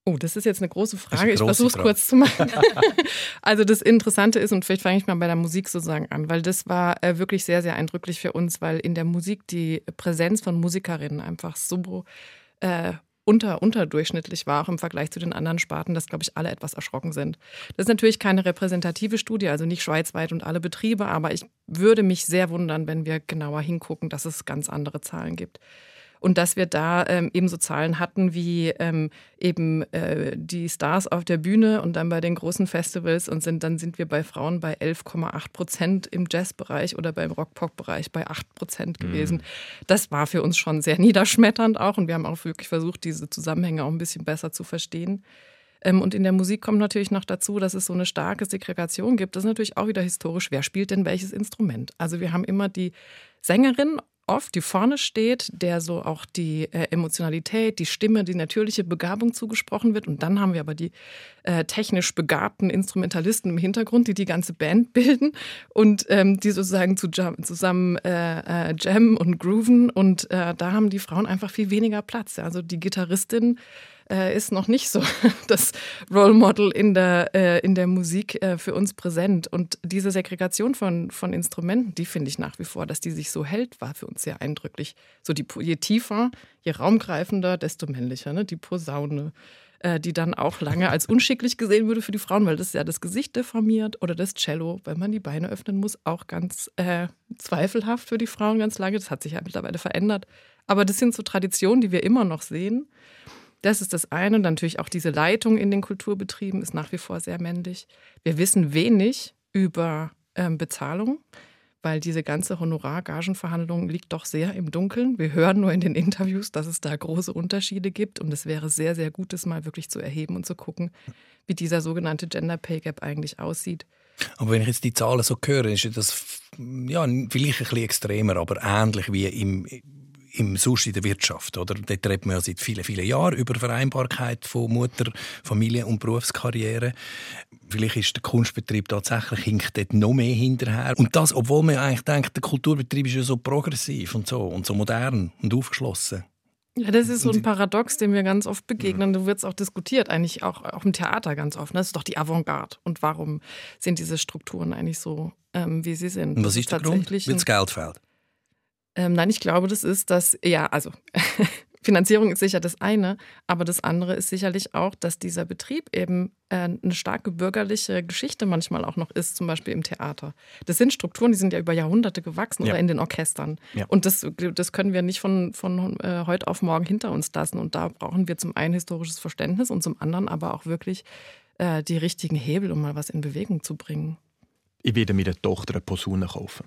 S4: Oh, das ist jetzt eine große Frage. Eine ich versuche es kurz zu machen. [laughs] also das Interessante ist, und vielleicht fange ich mal bei der Musik sozusagen an, weil das war äh, wirklich sehr, sehr eindrücklich für uns, weil in der Musik die Präsenz von Musikerinnen einfach so äh, unter, unterdurchschnittlich war, auch im Vergleich zu den anderen Sparten, dass, glaube ich, alle etwas erschrocken sind. Das ist natürlich keine repräsentative Studie, also nicht schweizweit und alle Betriebe, aber ich würde mich sehr wundern, wenn wir genauer hingucken, dass es ganz andere Zahlen gibt und dass wir da ähm, eben so Zahlen hatten wie ähm, eben äh, die Stars auf der Bühne und dann bei den großen Festivals und sind dann sind wir bei Frauen bei 11,8 Prozent im Jazzbereich oder beim Rock-Pop-Bereich bei 8 Prozent gewesen. Mhm. Das war für uns schon sehr [laughs] niederschmetternd auch und wir haben auch wirklich versucht, diese Zusammenhänge auch ein bisschen besser zu verstehen. Ähm, und in der Musik kommt natürlich noch dazu, dass es so eine starke Segregation gibt. Das ist natürlich auch wieder historisch. Wer spielt denn welches Instrument? Also wir haben immer die Sängerin oft, die vorne steht, der so auch die äh, Emotionalität, die Stimme, die natürliche Begabung zugesprochen wird. Und dann haben wir aber die äh, technisch begabten Instrumentalisten im Hintergrund, die die ganze Band [laughs] bilden und ähm, die sozusagen zu jam zusammen äh, äh, jammen und grooven. Und äh, da haben die Frauen einfach viel weniger Platz. Also die Gitarristin äh, ist noch nicht so [laughs] das Role Model in der, äh, in der Musik äh, für uns präsent. Und diese Segregation von, von Instrumenten, die finde ich nach wie vor, dass die sich so hält, war für uns sehr eindrücklich. So die, je tiefer, je raumgreifender, desto männlicher. Ne? Die Posaune, äh, die dann auch lange als unschicklich gesehen würde für die Frauen, weil das ja das Gesicht deformiert oder das Cello, wenn man die Beine öffnen muss, auch ganz äh, zweifelhaft für die Frauen ganz lange. Das hat sich ja mittlerweile verändert. Aber das sind so Traditionen, die wir immer noch sehen. Das ist das eine. Und natürlich auch diese Leitung in den Kulturbetrieben ist nach wie vor sehr männlich. Wir wissen wenig über ähm, Bezahlung weil diese ganze Honorar-Gagenverhandlung liegt doch sehr im Dunkeln. Wir hören nur in den Interviews, dass es da große Unterschiede gibt und es wäre sehr, sehr gut, das mal wirklich zu erheben und zu gucken, wie dieser sogenannte Gender Pay Gap eigentlich aussieht.
S6: Aber wenn ich jetzt die Zahlen so höre, ist das ja, vielleicht ein bisschen extremer, aber ähnlich wie im im sonst in der Wirtschaft. Oder? Dort redet man ja seit vielen, vielen Jahren über Vereinbarkeit von Mutter, Familie und Berufskarriere. Vielleicht ist der Kunstbetrieb tatsächlich hinkt dort noch mehr hinterher. Und das, obwohl man eigentlich denkt, der Kulturbetrieb ist ja so progressiv und so und so modern und aufgeschlossen.
S4: Ja, das ist so ein Paradox, dem wir ganz oft begegnen. Du wirst auch diskutiert, eigentlich auch, auch im Theater ganz oft. Das ist doch die Avantgarde. Und warum sind diese Strukturen eigentlich so, ähm, wie sie sind?
S6: Und was ist der Grund? Weil das Geld fehlt.
S4: Ähm, nein, ich glaube, das ist das, ja, also [laughs] Finanzierung ist sicher das eine, aber das andere ist sicherlich auch, dass dieser Betrieb eben äh, eine starke bürgerliche Geschichte manchmal auch noch ist, zum Beispiel im Theater. Das sind Strukturen, die sind ja über Jahrhunderte gewachsen ja. oder in den Orchestern. Ja. Und das, das können wir nicht von, von äh, heute auf morgen hinter uns lassen. Und da brauchen wir zum einen historisches Verständnis und zum anderen aber auch wirklich äh, die richtigen Hebel, um mal was in Bewegung zu bringen.
S3: Ich werde mir der Tochter eine Posaune kaufen.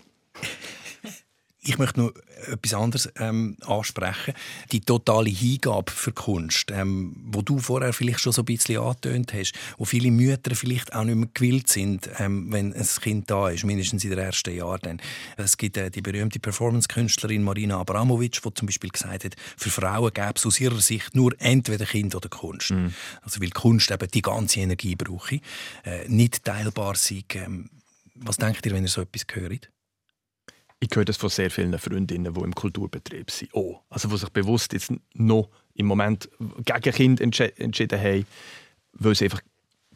S6: Ich möchte noch etwas anderes ähm, ansprechen. Die totale Hingabe für Kunst, ähm, wo du vorher vielleicht schon so ein bisschen angetönt hast, wo viele Mütter vielleicht auch nicht mehr gewillt sind, ähm, wenn ein Kind da ist, mindestens in den ersten Jahren. Es gibt äh, die berühmte Performance-Künstlerin Marina Abramovic, die zum Beispiel gesagt hat, für Frauen gäbe es aus ihrer Sicht nur entweder Kind oder Kunst. Mhm. Also weil Kunst eben die ganze Energie brauche, äh, nicht teilbar sei. Ähm, was denkt ihr, wenn ihr so etwas hört?
S3: Ich höre das von sehr vielen Freundinnen, die im Kulturbetrieb sind. Oh, also die sich bewusst jetzt noch im Moment gegen Kind entschi entschieden haben, weil sie einfach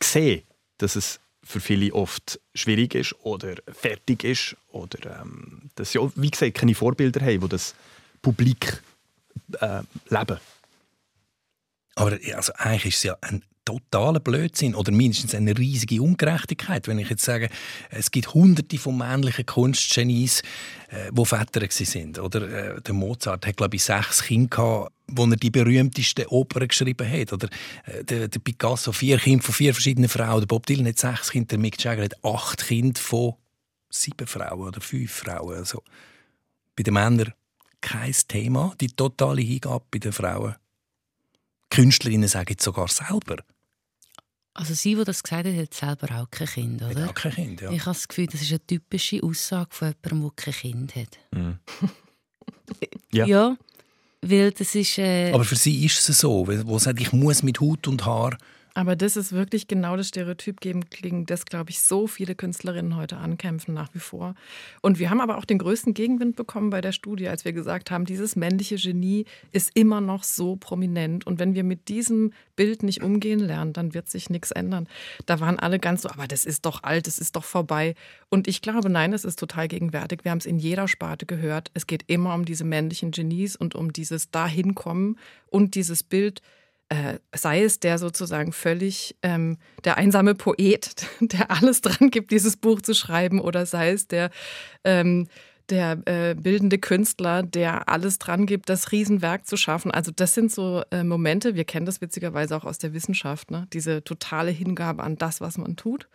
S3: sehen, dass es für viele oft schwierig ist oder fertig ist oder ähm, dass sie auch, wie gesagt, keine Vorbilder haben, die das Publik äh, leben.
S6: Aber also eigentlich ist es ja ein totaler Blödsinn oder mindestens eine riesige Ungerechtigkeit. Wenn ich jetzt sage, es gibt hunderte von männlichen Kunstgenies, äh, wo Väter sind. Oder äh, der Mozart hat, glaube ich, sechs Kinder gehabt, wo er die berühmtesten Opern geschrieben hat. Oder äh, der, der, Picasso, vier Kinder von vier verschiedenen Frauen. Der Bob Dylan hat sechs Kinder, der Mick Jagger hat acht Kinder von sieben Frauen oder fünf Frauen. Also bei den Männern kein Thema, die totale Hingabe bei den Frauen. Künstlerinnen sagen es sogar selber.
S2: Also sie, die das gesagt hat, hat selber auch kein Kind, oder?
S6: Hat auch kein Kind, ja.
S2: Ich habe das Gefühl, das ist eine typische Aussage von jemandem, der kein Kind hat. Mhm. [laughs] ja. ja. weil das ist... Äh
S6: Aber für sie ist es so, wo sagt, ich muss mit Hut und Haar
S4: aber das ist wirklich genau das Stereotyp gegen das, glaube ich, so viele Künstlerinnen heute ankämpfen nach wie vor. Und wir haben aber auch den größten Gegenwind bekommen bei der Studie, als wir gesagt haben, dieses männliche Genie ist immer noch so prominent. Und wenn wir mit diesem Bild nicht umgehen lernen, dann wird sich nichts ändern. Da waren alle ganz so, aber das ist doch alt, das ist doch vorbei. Und ich glaube, nein, es ist total gegenwärtig. Wir haben es in jeder Sparte gehört. Es geht immer um diese männlichen Genies und um dieses Dahinkommen und dieses Bild, äh, sei es der sozusagen völlig ähm, der einsame Poet, [laughs] der alles dran gibt, dieses Buch zu schreiben, oder sei es der ähm, der äh, bildende Künstler, der alles dran gibt, das Riesenwerk zu schaffen. Also das sind so äh, Momente, wir kennen das witzigerweise auch aus der Wissenschaft, ne? diese totale Hingabe an das, was man tut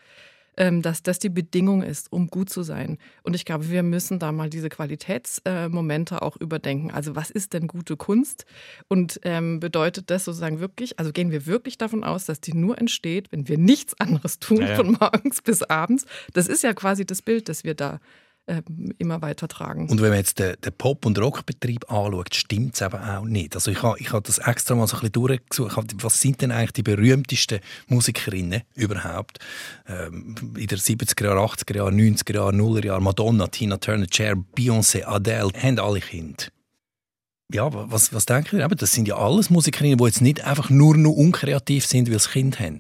S4: dass das die Bedingung ist, um gut zu sein. Und ich glaube, wir müssen da mal diese Qualitätsmomente äh, auch überdenken. Also was ist denn gute Kunst? Und ähm, bedeutet das sozusagen wirklich, also gehen wir wirklich davon aus, dass die nur entsteht, wenn wir nichts anderes tun, ja, ja. von morgens bis abends? Das ist ja quasi das Bild, das wir da ähm, immer weiter tragen.
S6: Und wenn man jetzt den, den Pop- und Rockbetrieb anschaut, stimmt es eben auch nicht. Also ich habe ich hab das extra mal so ein bisschen durchgesucht. Was sind denn eigentlich die berühmtesten Musikerinnen überhaupt? Ähm, in den 70er Jahren, 80er Jahren, 90er Jahren, 0er Jahren, Madonna, Tina Turner, Cher, Beyoncé, Adele, haben alle Kinder. ja, was, was denken ihr? Das sind ja alles Musikerinnen, die jetzt nicht einfach nur noch unkreativ sind, weil sie Kind haben.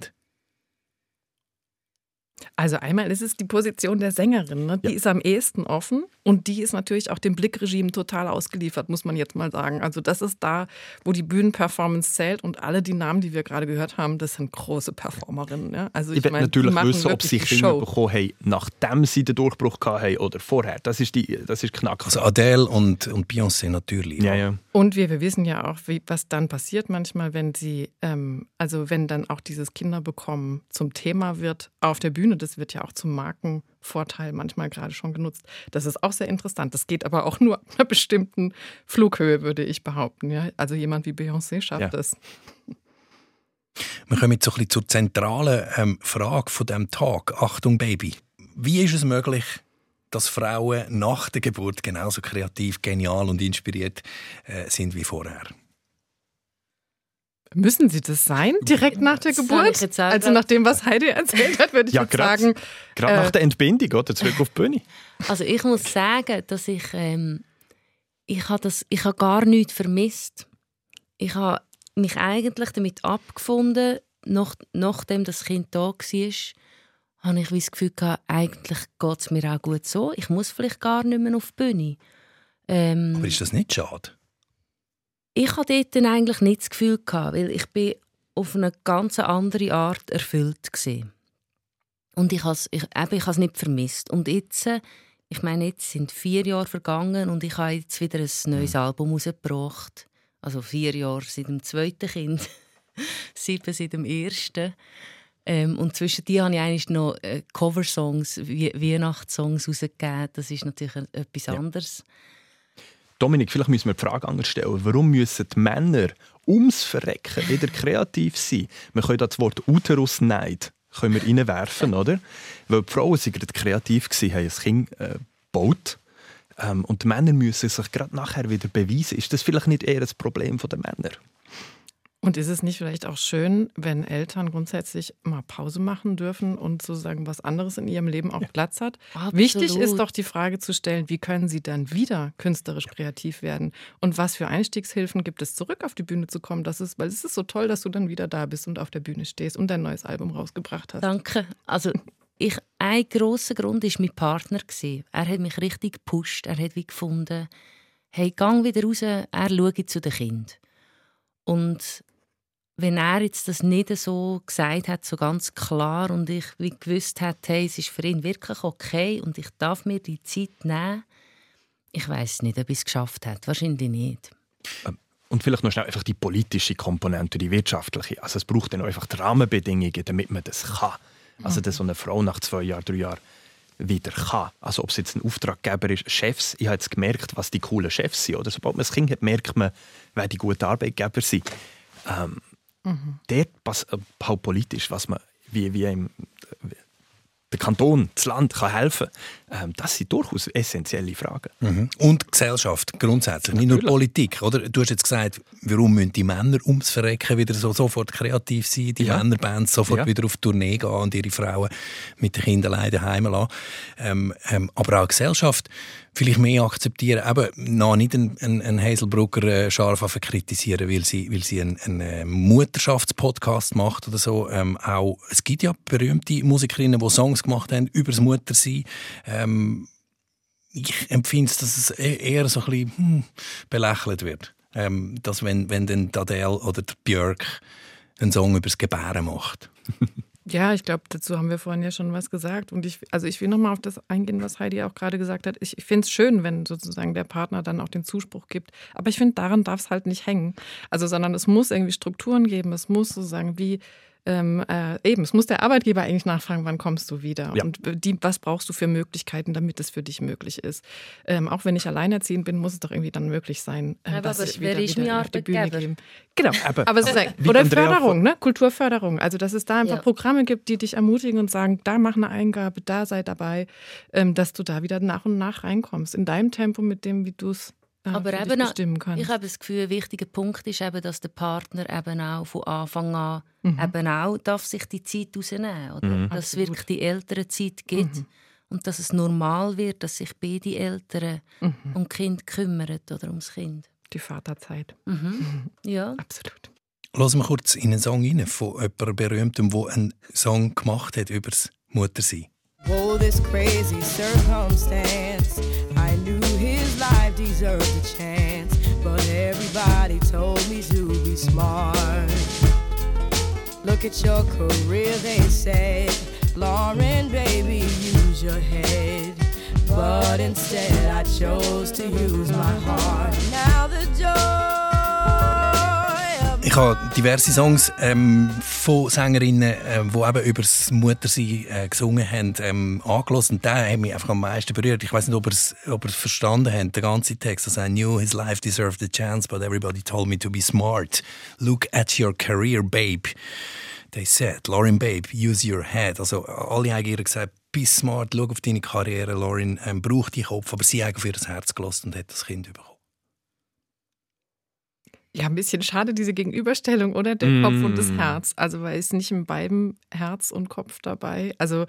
S4: Also einmal ist es die Position der Sängerin, ne? die ja. ist am ehesten offen und die ist natürlich auch dem Blickregime total ausgeliefert, muss man jetzt mal sagen. Also das ist da, wo die Bühnenperformance zählt und alle die Namen, die wir gerade gehört haben, das sind große Performerinnen. Ja? Also
S3: ich, ich
S4: meine,
S3: natürlich wissen, ob sie Kinder bekommen haben, nachdem sie den Durchbruch hatten oder vorher. Das ist, die, das ist knack.
S6: Also Adele und, und Beyoncé natürlich.
S3: Ja, ja.
S4: Und wir, wir wissen ja auch, wie, was dann passiert manchmal, wenn sie, ähm, also wenn dann auch dieses Kinderbekommen zum Thema wird auf der Bühne. Das wird ja auch zum Markenvorteil manchmal gerade schon genutzt. Das ist auch sehr interessant. Das geht aber auch nur ab einer bestimmten Flughöhe, würde ich behaupten. Ja? Also jemand wie Beyoncé schafft ja. das.
S6: Wir kommen jetzt so ein bisschen zur zentralen ähm, Frage von dem Tag. Achtung, Baby. Wie ist es möglich, dass Frauen nach der Geburt genauso kreativ, genial und inspiriert äh, sind wie vorher?
S4: Müssen sie das sein, direkt nach der Geburt? Also nach dem, was Heidi erzählt hat, würde ich ja, jetzt grad, sagen.
S3: Gerade äh, nach der Entbindung, oder? Zurück auf die Bühne.
S2: Also ich muss sagen, dass ich, ähm, ich habe das, ich habe gar nichts vermisst. Ich habe mich eigentlich damit abgefunden, nach, nachdem das Kind da war, habe ich das Gefühl gehabt, eigentlich geht es mir auch gut so. Ich muss vielleicht gar nicht mehr auf die Bühne.
S6: Ähm, Aber ist das nicht schade?
S2: Ich hatte dort dann eigentlich nicht das Gefühl, gehabt, weil ich bin auf eine ganz andere Art erfüllt war. Und ich habe es ich, ich nicht vermisst. Und jetzt, ich meine, jetzt sind vier Jahre vergangen und ich habe jetzt wieder ein neues mhm. Album herausgebracht. Also vier Jahre seit dem zweiten Kind, [laughs] sieben seit dem ersten. Ähm, und zwischen die habe ich eigentlich noch äh, Coversongs, Weihnachtssongs herausgegeben. Das ist natürlich etwas ja. anderes.
S3: Dominik, vielleicht müssen wir die Frage anders stellen. Warum müssen die Männer ums Verrecken wieder kreativ sein? Wir können das Wort Uterusneid können wir reinwerfen, oder? Weil die Frauen sind gerade kreativ gewesen, haben ein Kind äh, gebaut. Ähm, und die Männer müssen sich gerade nachher wieder beweisen. Ist das vielleicht nicht eher ein Problem der Männer?
S4: Und ist es nicht vielleicht auch schön, wenn Eltern grundsätzlich mal Pause machen dürfen und sozusagen was anderes in ihrem Leben auch Platz hat? Absolut. Wichtig ist doch die Frage zu stellen, wie können sie dann wieder künstlerisch kreativ werden? Und was für Einstiegshilfen gibt es, zurück auf die Bühne zu kommen? Das ist, weil es ist so toll, dass du dann wieder da bist und auf der Bühne stehst und dein neues Album rausgebracht hast.
S2: Danke. Also ich, ein großer Grund war mein Partner. Er hat mich richtig gepusht. Er hat wie gefunden, hey, gang wieder raus, er schaue zu den Kindern. Und wenn er jetzt das nicht so gesagt hat, so ganz klar und ich wie gewusst hat, hey, es ist für ihn wirklich okay und ich darf mir die Zeit nehmen, ich weiß nicht, ob er es geschafft hat. Wahrscheinlich nicht.
S3: Ähm, und vielleicht noch schnell einfach die politische Komponente, die wirtschaftliche. Also es braucht dann einfach die Rahmenbedingungen, damit man das kann. Also dass so eine Frau nach zwei Jahren, drei Jahren wieder kann. Also ob es jetzt ein Auftraggeber ist, Chefs, ich habe jetzt gemerkt, was die coolen Chefs sind. Oder sobald man das Kind hat, merkt man, wer die guten Arbeitgeber sind. Ähm, Mhm. Dort äh, halt politisch, was man wie, wie im, der Kanton, das Land kann helfen ähm, das sind durchaus essentielle Fragen.
S6: Mhm. Und Gesellschaft grundsätzlich, Natürlich. nicht nur Politik. Oder? Du hast jetzt gesagt, warum müssen die Männer ums Verrecken wieder so sofort kreativ sein, die ja. Männerbands sofort ja. wieder auf Tournee gehen und ihre Frauen mit den Kindern leider heim lassen. Ähm, ähm, aber auch Gesellschaft vielleicht mehr akzeptieren, eben noch nicht einen, einen äh, scharf kritisieren, weil sie, weil sie einen, einen äh, Mutterschaftspodcast macht oder so. Ähm, auch, es gibt ja berühmte Musikerinnen, die Songs gemacht haben über das Muttersein. Ähm, ich empfinde es, dass es e-, eher so ein bisschen hm, belächelt wird. Ähm, dass wenn, wenn dann Adele oder Björk einen Song über das Gebären macht. [laughs]
S4: Ja, ich glaube, dazu haben wir vorhin ja schon was gesagt. Und ich, also ich will nochmal auf das eingehen, was Heidi auch gerade gesagt hat. Ich, ich finde es schön, wenn sozusagen der Partner dann auch den Zuspruch gibt. Aber ich finde, daran darf es halt nicht hängen. Also, sondern es muss irgendwie Strukturen geben. Es muss sozusagen wie ähm, äh, eben, es muss der Arbeitgeber eigentlich nachfragen, wann kommst du wieder ja. und die, was brauchst du für Möglichkeiten, damit es für dich möglich ist. Ähm, auch wenn ich alleinerziehend bin, muss es doch irgendwie dann möglich sein, äh, dass aber ich wieder, wieder auf die Bühne gehe. Genau, aber, aber sozusagen, oder Förderung, ne? Kulturförderung. Also, dass es da einfach ja. Programme gibt, die dich ermutigen und sagen, da mach eine Eingabe, da sei dabei, ähm, dass du da wieder nach und nach reinkommst. In deinem Tempo, mit dem, wie du es ja, aber eben bestimmen kannst.
S2: ich habe das Gefühl, ein wichtiger Punkt ist eben, dass der Partner eben auch von Anfang an mhm. eben auch darf sich die Zeit rausnehmen oder mhm. dass es wirklich die ältere Zeit gibt mhm. und dass es normal wird, dass sich beide Eltern mhm. um Kind kümmern oder ums Kind.
S4: die Vaterzeit.
S2: Mhm. Ja.
S4: Absolut.
S6: Lass mal kurz in einen Song rein von jemandem Berühmtem, der einen Song gemacht hat über das Muttersein.
S7: Oh, this crazy circumstance. Deserved a chance, but everybody told me to be smart. Look at your career, they said. Lauren, baby, use your head. But instead, I chose to use my heart. Now the of
S6: Ich habe diverse Songs ähm, von Sängerinnen, ähm, die eben über das Muttersein äh, gesungen haben, ähm, angelassen. Und der hat mich einfach am meisten berührt. Ich weiß nicht, ob ihr es ob verstanden habt, den ganzen Text. Also, I knew his life deserved a chance, but everybody told me to be smart. Look at your career, babe. They said, Lauren, babe, use your head. Also, alle haben ihr gesagt, bist smart, schau auf deine Karriere, Lauren, ähm, brauch deinen Kopf. Aber sie hat auf ihr Herz gelassen und hat das Kind bekommen.
S4: Ja, ein bisschen schade, diese Gegenüberstellung, oder? Der
S3: Mm.
S4: Kopf und das Herz. Also, weil es nicht in beiden Herz und Kopf dabei. Also,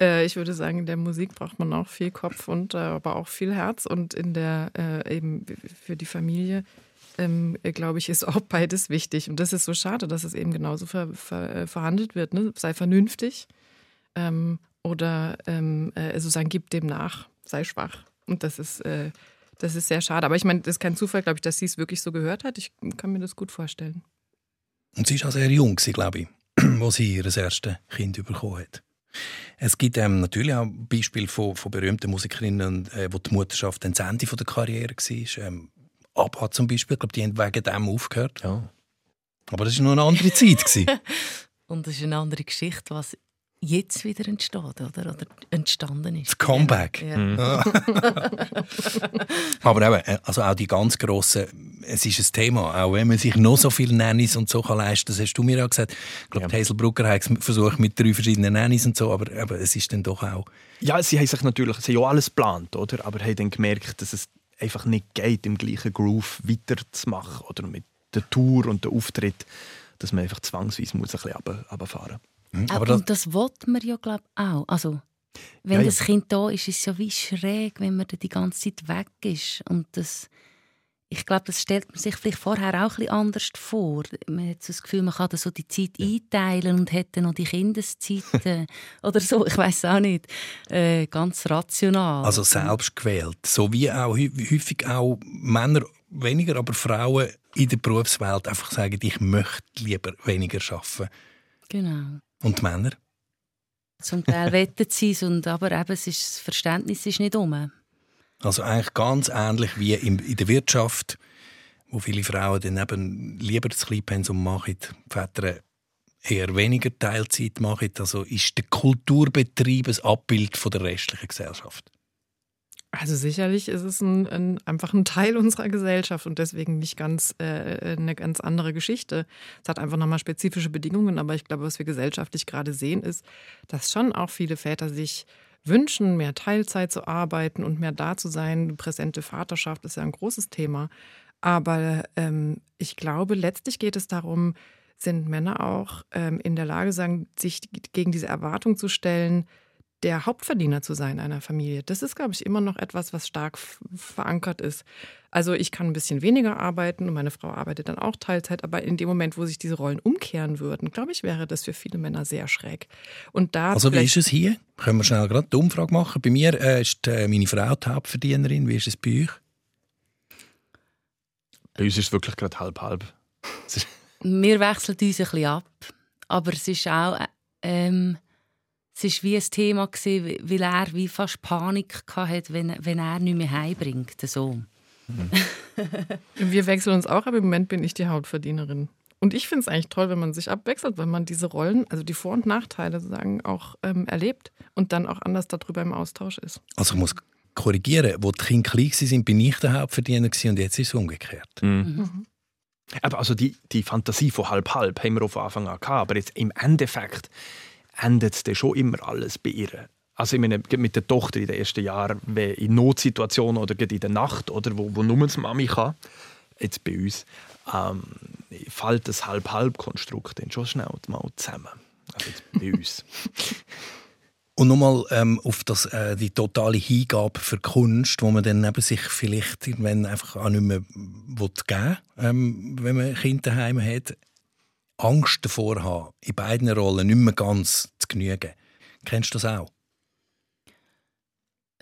S4: äh, ich würde sagen, in der Musik braucht man auch viel Kopf und äh, aber auch viel Herz. Und in der, äh, eben für die Familie, ähm, äh, glaube ich, ist auch beides wichtig. Und das ist so schade, dass es eben genauso ver, ver, äh, verhandelt wird. Ne? Sei vernünftig ähm, oder ähm, äh, sozusagen gib dem nach, sei schwach. Und das ist. Das ist sehr schade. Aber ich meine, das ist kein Zufall, glaube ich, dass sie es wirklich so gehört hat. Ich kann mir das gut vorstellen.
S6: Und sie war auch sehr jung, glaube ich, [clears throat] als sie ihr erstes Kind bekommen hat. Es gibt ähm, natürlich auch Beispiele von, von berühmten Musikerinnen, äh, wo die Mutterschaft das Ende von der Karriere war. Ähm, Abba zum Beispiel, ich glaube, die haben wegen dem aufgehört.
S3: Ja.
S6: Aber das war noch eine andere Zeit. gewesen. [laughs]
S2: Und das ist eine andere Geschichte, was jetzt wieder entsteht oder, oder entstanden ist.
S6: Das Comeback.
S2: Ja. [laughs]
S6: Aber eben, äh, also auch die ganz grossen, es ist ein Thema, auch wenn man sich noch so viele Nannies und so kann leisten das hast du mir ja gesagt. Ich glaube,
S3: Ja.
S6: Hazel Brugger hat es versucht mit drei verschiedenen Nannies und so, aber eben, es ist dann doch auch...
S3: Ja, sie haben sich natürlich, sie haben ja alles geplant, oder? Aber haben dann gemerkt, dass es einfach nicht geht, im gleichen Groove weiterzumachen oder mit der Tour und dem Auftritt, dass man einfach zwangsweise muss ein bisschen runter- runterfahren
S6: Hm,
S2: Aber
S6: Aber das,
S2: und das will man ja, glaube ich, auch. Also, wenn
S3: Ja, ja.
S2: das Kind da ist, ist es ja wie schräg, wenn man die ganze Zeit weg ist. Und das, ich glaube, das stellt man sich vielleicht vorher auch ein bisschen anders vor. Man hat so das Gefühl, man kann da so die Zeit einteilen und hat dann noch die Kindeszeiten [laughs] oder so. Ich weiß auch nicht. Äh, ganz rational.
S6: Also selbst gewählt. So wie auch hä- häufig auch Männer, weniger, aber Frauen in der Berufswelt einfach sagen, ich möchte lieber weniger arbeiten.
S2: Genau.
S6: Und die Männer?
S2: Zum Teil wettet sie es, und, aber eben, es ist, das Verständnis ist nicht um.
S6: Also eigentlich ganz ähnlich wie in, in der Wirtschaft, wo viele Frauen dann eben lieber das Kleinpensum machen, die Väter eher weniger Teilzeit machen. Also ist der Kulturbetrieb ein Abbild von der restlichen Gesellschaft.
S4: Also sicherlich ist es ein, ein, einfach ein Teil unserer Gesellschaft und deswegen nicht ganz äh, eine ganz andere Geschichte. Es hat einfach nochmal spezifische Bedingungen, aber ich glaube, was wir gesellschaftlich gerade sehen, ist, dass schon auch viele Väter sich wünschen, mehr Teilzeit zu arbeiten und mehr da zu sein. Präsente Vaterschaft ist ja ein großes Thema. Aber ähm, ich glaube, letztlich geht es darum, sind Männer auch ähm, in der Lage, sagen, sich gegen diese Erwartung zu stellen, der Hauptverdiener zu sein einer Familie. Das ist, glaube ich, immer noch etwas, was stark verankert ist. Also ich kann ein bisschen weniger arbeiten und meine Frau arbeitet dann auch Teilzeit, aber in dem Moment, wo sich diese Rollen umkehren würden, glaube ich, wäre das für viele Männer sehr schräg. Und da
S6: Also wie ist es hier? Können wir schnell gerade die Umfrage machen? Bei mir äh, ist äh, meine Frau die Hauptverdienerin. Wie ist es bei euch?
S3: Bei uns ist es wirklich gerade halb-halb.
S2: Wir wechseln uns ein bisschen ab. Aber es ist auch äh, ähm, es ist wie ein Thema gewesen, weil er wie fast Panik hatte, wenn, wenn er nicht mehr heimbringt, der Sohn. [laughs]
S4: Wir wechseln uns auch, aber im Moment bin ich die Hauptverdienerin. Und ich finde es eigentlich toll, wenn man sich abwechselt, wenn man diese Rollen, also die Vor- und Nachteile sozusagen auch ähm, erlebt und dann auch anders darüber im Austausch ist.
S6: Also ich muss korrigieren, wo die Kinder klein waren, bin ich der Hauptverdiener gewesen und jetzt ist es umgekehrt.
S3: Aber also die, die Fantasie von halb-halb haben wir auf Anfang an gehabt, aber jetzt im Endeffekt endet es schon immer alles bei ihr. Also ich meine, mit der Tochter in den ersten Jahren, in Notsituationen oder in der Nacht, oder, wo, wo nur die Mami kann, jetzt bei uns, ähm, fällt das Halb-Halb-Konstrukt dann schon schnell mal zusammen. Also jetzt bei uns. [laughs]
S6: Und nochmal ähm, auf das, äh, die totale Hingabe für Kunst, wo man dann eben sich vielleicht irgendwann einfach auch nicht mehr will geben ähm, wenn man Kinder daheim hat. Angst davor haben, in beiden Rollen nicht mehr ganz zu genügen. Kennst du das auch?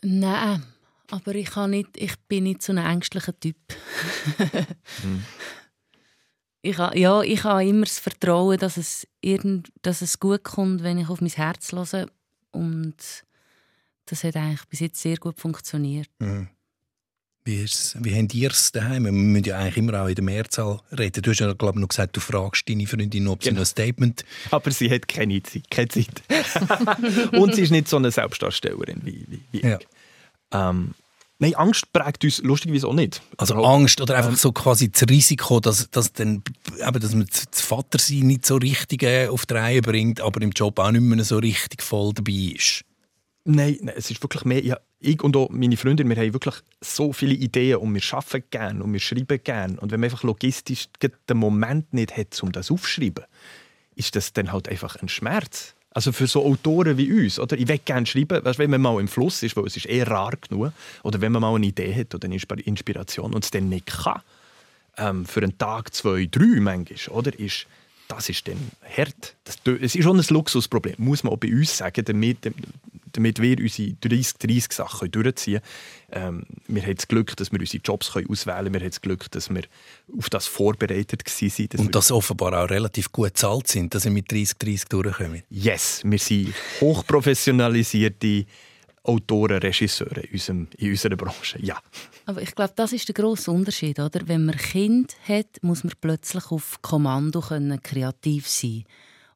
S2: Nein, aber ich, kann nicht, ich bin nicht so ein ängstlicher Typ. [laughs] hm. ich, ha, ja, ich habe immer das Vertrauen, dass es, irgend, dass es gut kommt, wenn ich auf mein Herz höre und das hat eigentlich bis jetzt sehr gut funktioniert.
S6: Mhm. Wie, ist, wie habt ihr es daheim? Wir müssen ja eigentlich immer auch in der Mehrzahl reden. Du hast ja, glaube ich, noch gesagt, du fragst deine Freundin, ob sie genau. ein Statement...
S3: Aber sie hat keine Zeit. Keine Zeit. [laughs] Und sie ist nicht so eine Selbstdarstellerin wie, wie, wie ja. ich. Ähm, nein, Angst prägt uns lustigerweise auch nicht.
S6: Also Angst oder einfach ähm, so quasi das Risiko, dass, dass, dann, eben, dass man das Vatersein nicht so richtig äh, auf die Reihe bringt, aber im Job auch nicht mehr so richtig voll dabei ist.
S3: Nein, nein, es ist wirklich mehr. Ja, ich und auch meine Freundin, wir haben wirklich so viele Ideen und wir arbeiten gerne und wir schreiben gerne. Und wenn man einfach logistisch den Moment nicht hat, um das aufzuschreiben, ist das dann halt einfach ein Schmerz. Also für so Autoren wie uns, oder? Ich will gerne schreiben, weißt, wenn man mal im Fluss ist, weil es ist eher rar genug, oder wenn man mal eine Idee hat oder eine Inspiration und es dann nicht kann, ähm, für einen Tag, zwei, drei manchmal, oder? Ist, das ist dann hart. Das, es ist schon ein Luxusproblem, muss man auch bei uns sagen, damit, damit wir unsere 30, 30 Sachen durchziehen können. Ähm, wir haben das Glück, dass wir unsere Jobs können auswählen können. Wir haben das Glück, dass wir auf das vorbereitet waren.
S6: Und dass offenbar auch relativ gut bezahlt sind, dass wir mit 30, 30 durchkommen.
S3: Yes, wir sind hochprofessionalisierte Autoren, Regisseure in, unserem, in unserer Branche, ja.
S2: Aber ich glaube, das ist der grosse Unterschied, oder? Wenn man Kind hat, muss man plötzlich auf Kommando können kreativ sein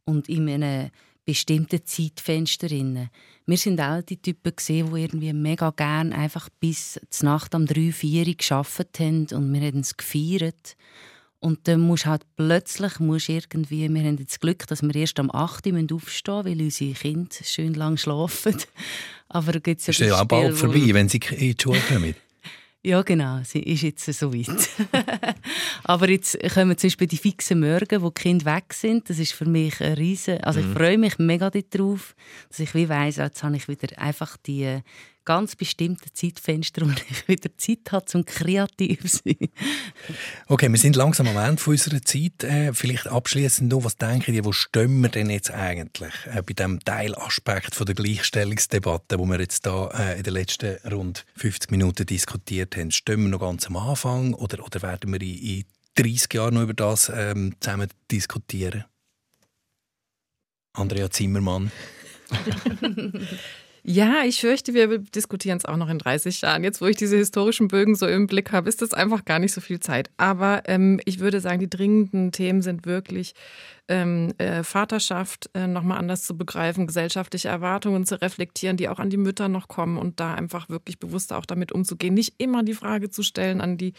S2: und in einem bestimmten Zeitfenster. Wir sind auch die Typen, die irgendwie mega gerne einfach bis zur Nacht um drei, vier gearbeitet haben und wir haben es gefeiert. Und dann musst halt plötzlich musst irgendwie, wir haben das Glück, dass wir erst am 8 Uhr aufstehen müssen, weil unsere Kinder schön lang schlafen. [laughs] Aber da gibt's ja
S6: ist ja auch bald vorbei, wenn sie in die Schule kommen. [laughs]
S2: Ja, genau. Sie ist jetzt so weit. [laughs] Aber jetzt kommen zum Beispiel die fixen Morgen, wo die Kinder weg sind. Das ist für mich ein riesen... Also ich mhm. freue mich mega darauf, dass ich wie weiss, jetzt habe ich wieder einfach die ganz bestimmten Zeitfenster, [laughs] wo ich wieder Zeit habe, zum kreativ zu sein.
S6: okay, wir sind langsam am Ende unserer Zeit. Äh, vielleicht abschließend noch, was denken Sie, wo stehen wir denn jetzt eigentlich äh, bei dem Teilaspekt von der Gleichstellungsdebatte, wo wir jetzt da äh, in den letzten rund 50 Minuten diskutiert haben? Stehen wir noch ganz am Anfang oder, oder werden wir in, in 30 Jahren noch über das ähm, zusammen diskutieren? Andrea Zimmermann. [laughs]
S4: Ja, ich fürchte, wir diskutieren es auch noch in 30 Jahren. Jetzt, wo ich diese historischen Bögen so im Blick habe, ist das einfach gar nicht so viel Zeit. Aber ähm, ich würde sagen, die dringenden Themen sind wirklich ähm, äh, Vaterschaft äh, nochmal anders zu begreifen, gesellschaftliche Erwartungen zu reflektieren, die auch an die Mütter noch kommen und da einfach wirklich bewusst auch damit umzugehen. Nicht immer die Frage zu stellen an die,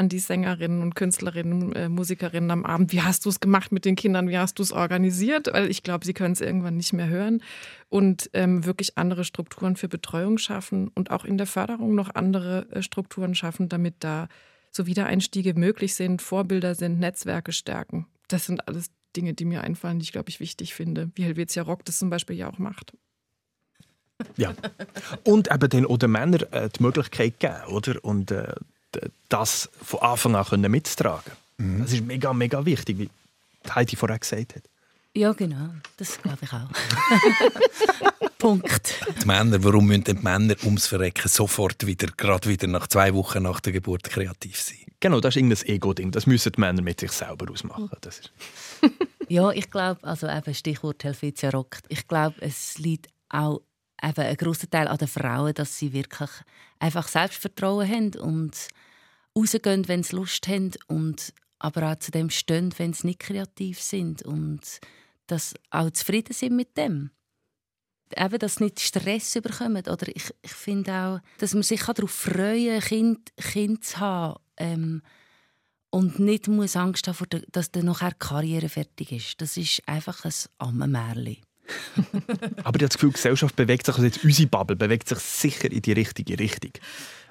S4: an die Sängerinnen und Künstlerinnen, äh, Musikerinnen am Abend, wie hast du es gemacht mit den Kindern, wie hast du es organisiert? Weil ich glaube, sie können es irgendwann nicht mehr hören. Und ähm, wirklich andere Strukturen für Betreuung schaffen und auch in der Förderung noch andere äh, Strukturen schaffen, damit da so Wiedereinstiege möglich sind, Vorbilder sind, Netzwerke stärken. Das sind alles Dinge, die mir einfallen, die ich, glaube ich, wichtig finde, wie Helvetia Rock das zum Beispiel ja auch macht.
S3: Ja. Und eben den oder Männern äh, die Möglichkeit geben, oder? Und äh, das von Anfang an können mitzutragen. Mhm. Das ist mega, mega wichtig, wie Heidi vorher gesagt hat.
S2: Ja, genau. Das glaube ich auch. [laughs] Punkt.
S6: Die Männer, warum müssen die Männer ums Verrecken sofort wieder, gerade wieder nach zwei Wochen nach der Geburt kreativ sein?
S3: Genau, das ist irgendein Ego-Ding. Das müssen die Männer mit sich selber ausmachen. Das ist [laughs]
S2: ja, ich glaube, also eben Stichwort Helvetia Rock. Ich glaube, es liegt auch eben ein grosser Teil an den Frauen, dass sie wirklich einfach Selbstvertrauen haben und rausgehen, wenn sie Lust haben und aber auch zu dem stehen, wenn sie nicht kreativ sind und dass auch zufrieden sind mit dem. Eben, dass sie nicht Stress bekommen. Oder ich, ich finde auch, dass man sich darauf freuen kann, Kind, kind zu haben. Ähm, und nicht muss Angst haben, dass dann nachher die Karriere fertig ist. Das ist einfach ein Ammenmärchen. [laughs]
S3: Aber ich habe das Gefühl, die Gesellschaft bewegt sich, also jetzt unsere Bubble bewegt sich sicher in die richtige Richtung.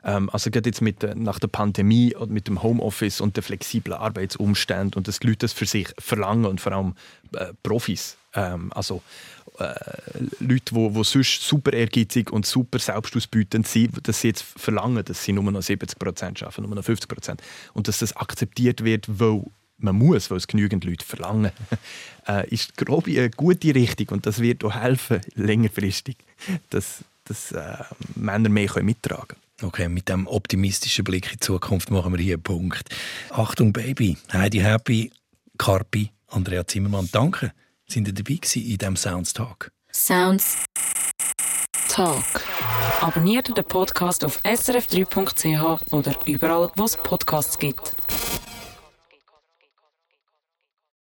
S3: Ähm, also gerade jetzt mit, nach der Pandemie und mit dem Homeoffice und den flexiblen Arbeitsumständen und dass die Leute das für sich verlangen und vor allem äh, Profis, ähm, also äh, Leute, die, die sonst super ehrgeizig und super selbstausbeutend sind, dass sie jetzt verlangen, dass sie nur noch 70 Prozent arbeiten, nur noch 50 Prozent. Und dass das akzeptiert wird, weil man muss, weil es genügend Leute verlangen, [laughs] äh, ist glaube ich eine gute Richtung und das wird auch helfen, längerfristig, dass, dass äh, Männer mehr mittragen können.
S6: Okay, mit dem optimistischen Blick in die Zukunft machen wir hier einen Punkt. Achtung, Baby, Heidi Happy, Carpi, Andrea Zimmermann, danke, sind ihr dabei gewesen in diesem Sounds Talk.
S5: Sounds Talk.
S8: Abonniert den Podcast auf srf3.ch oder überall, wo es Podcasts gibt.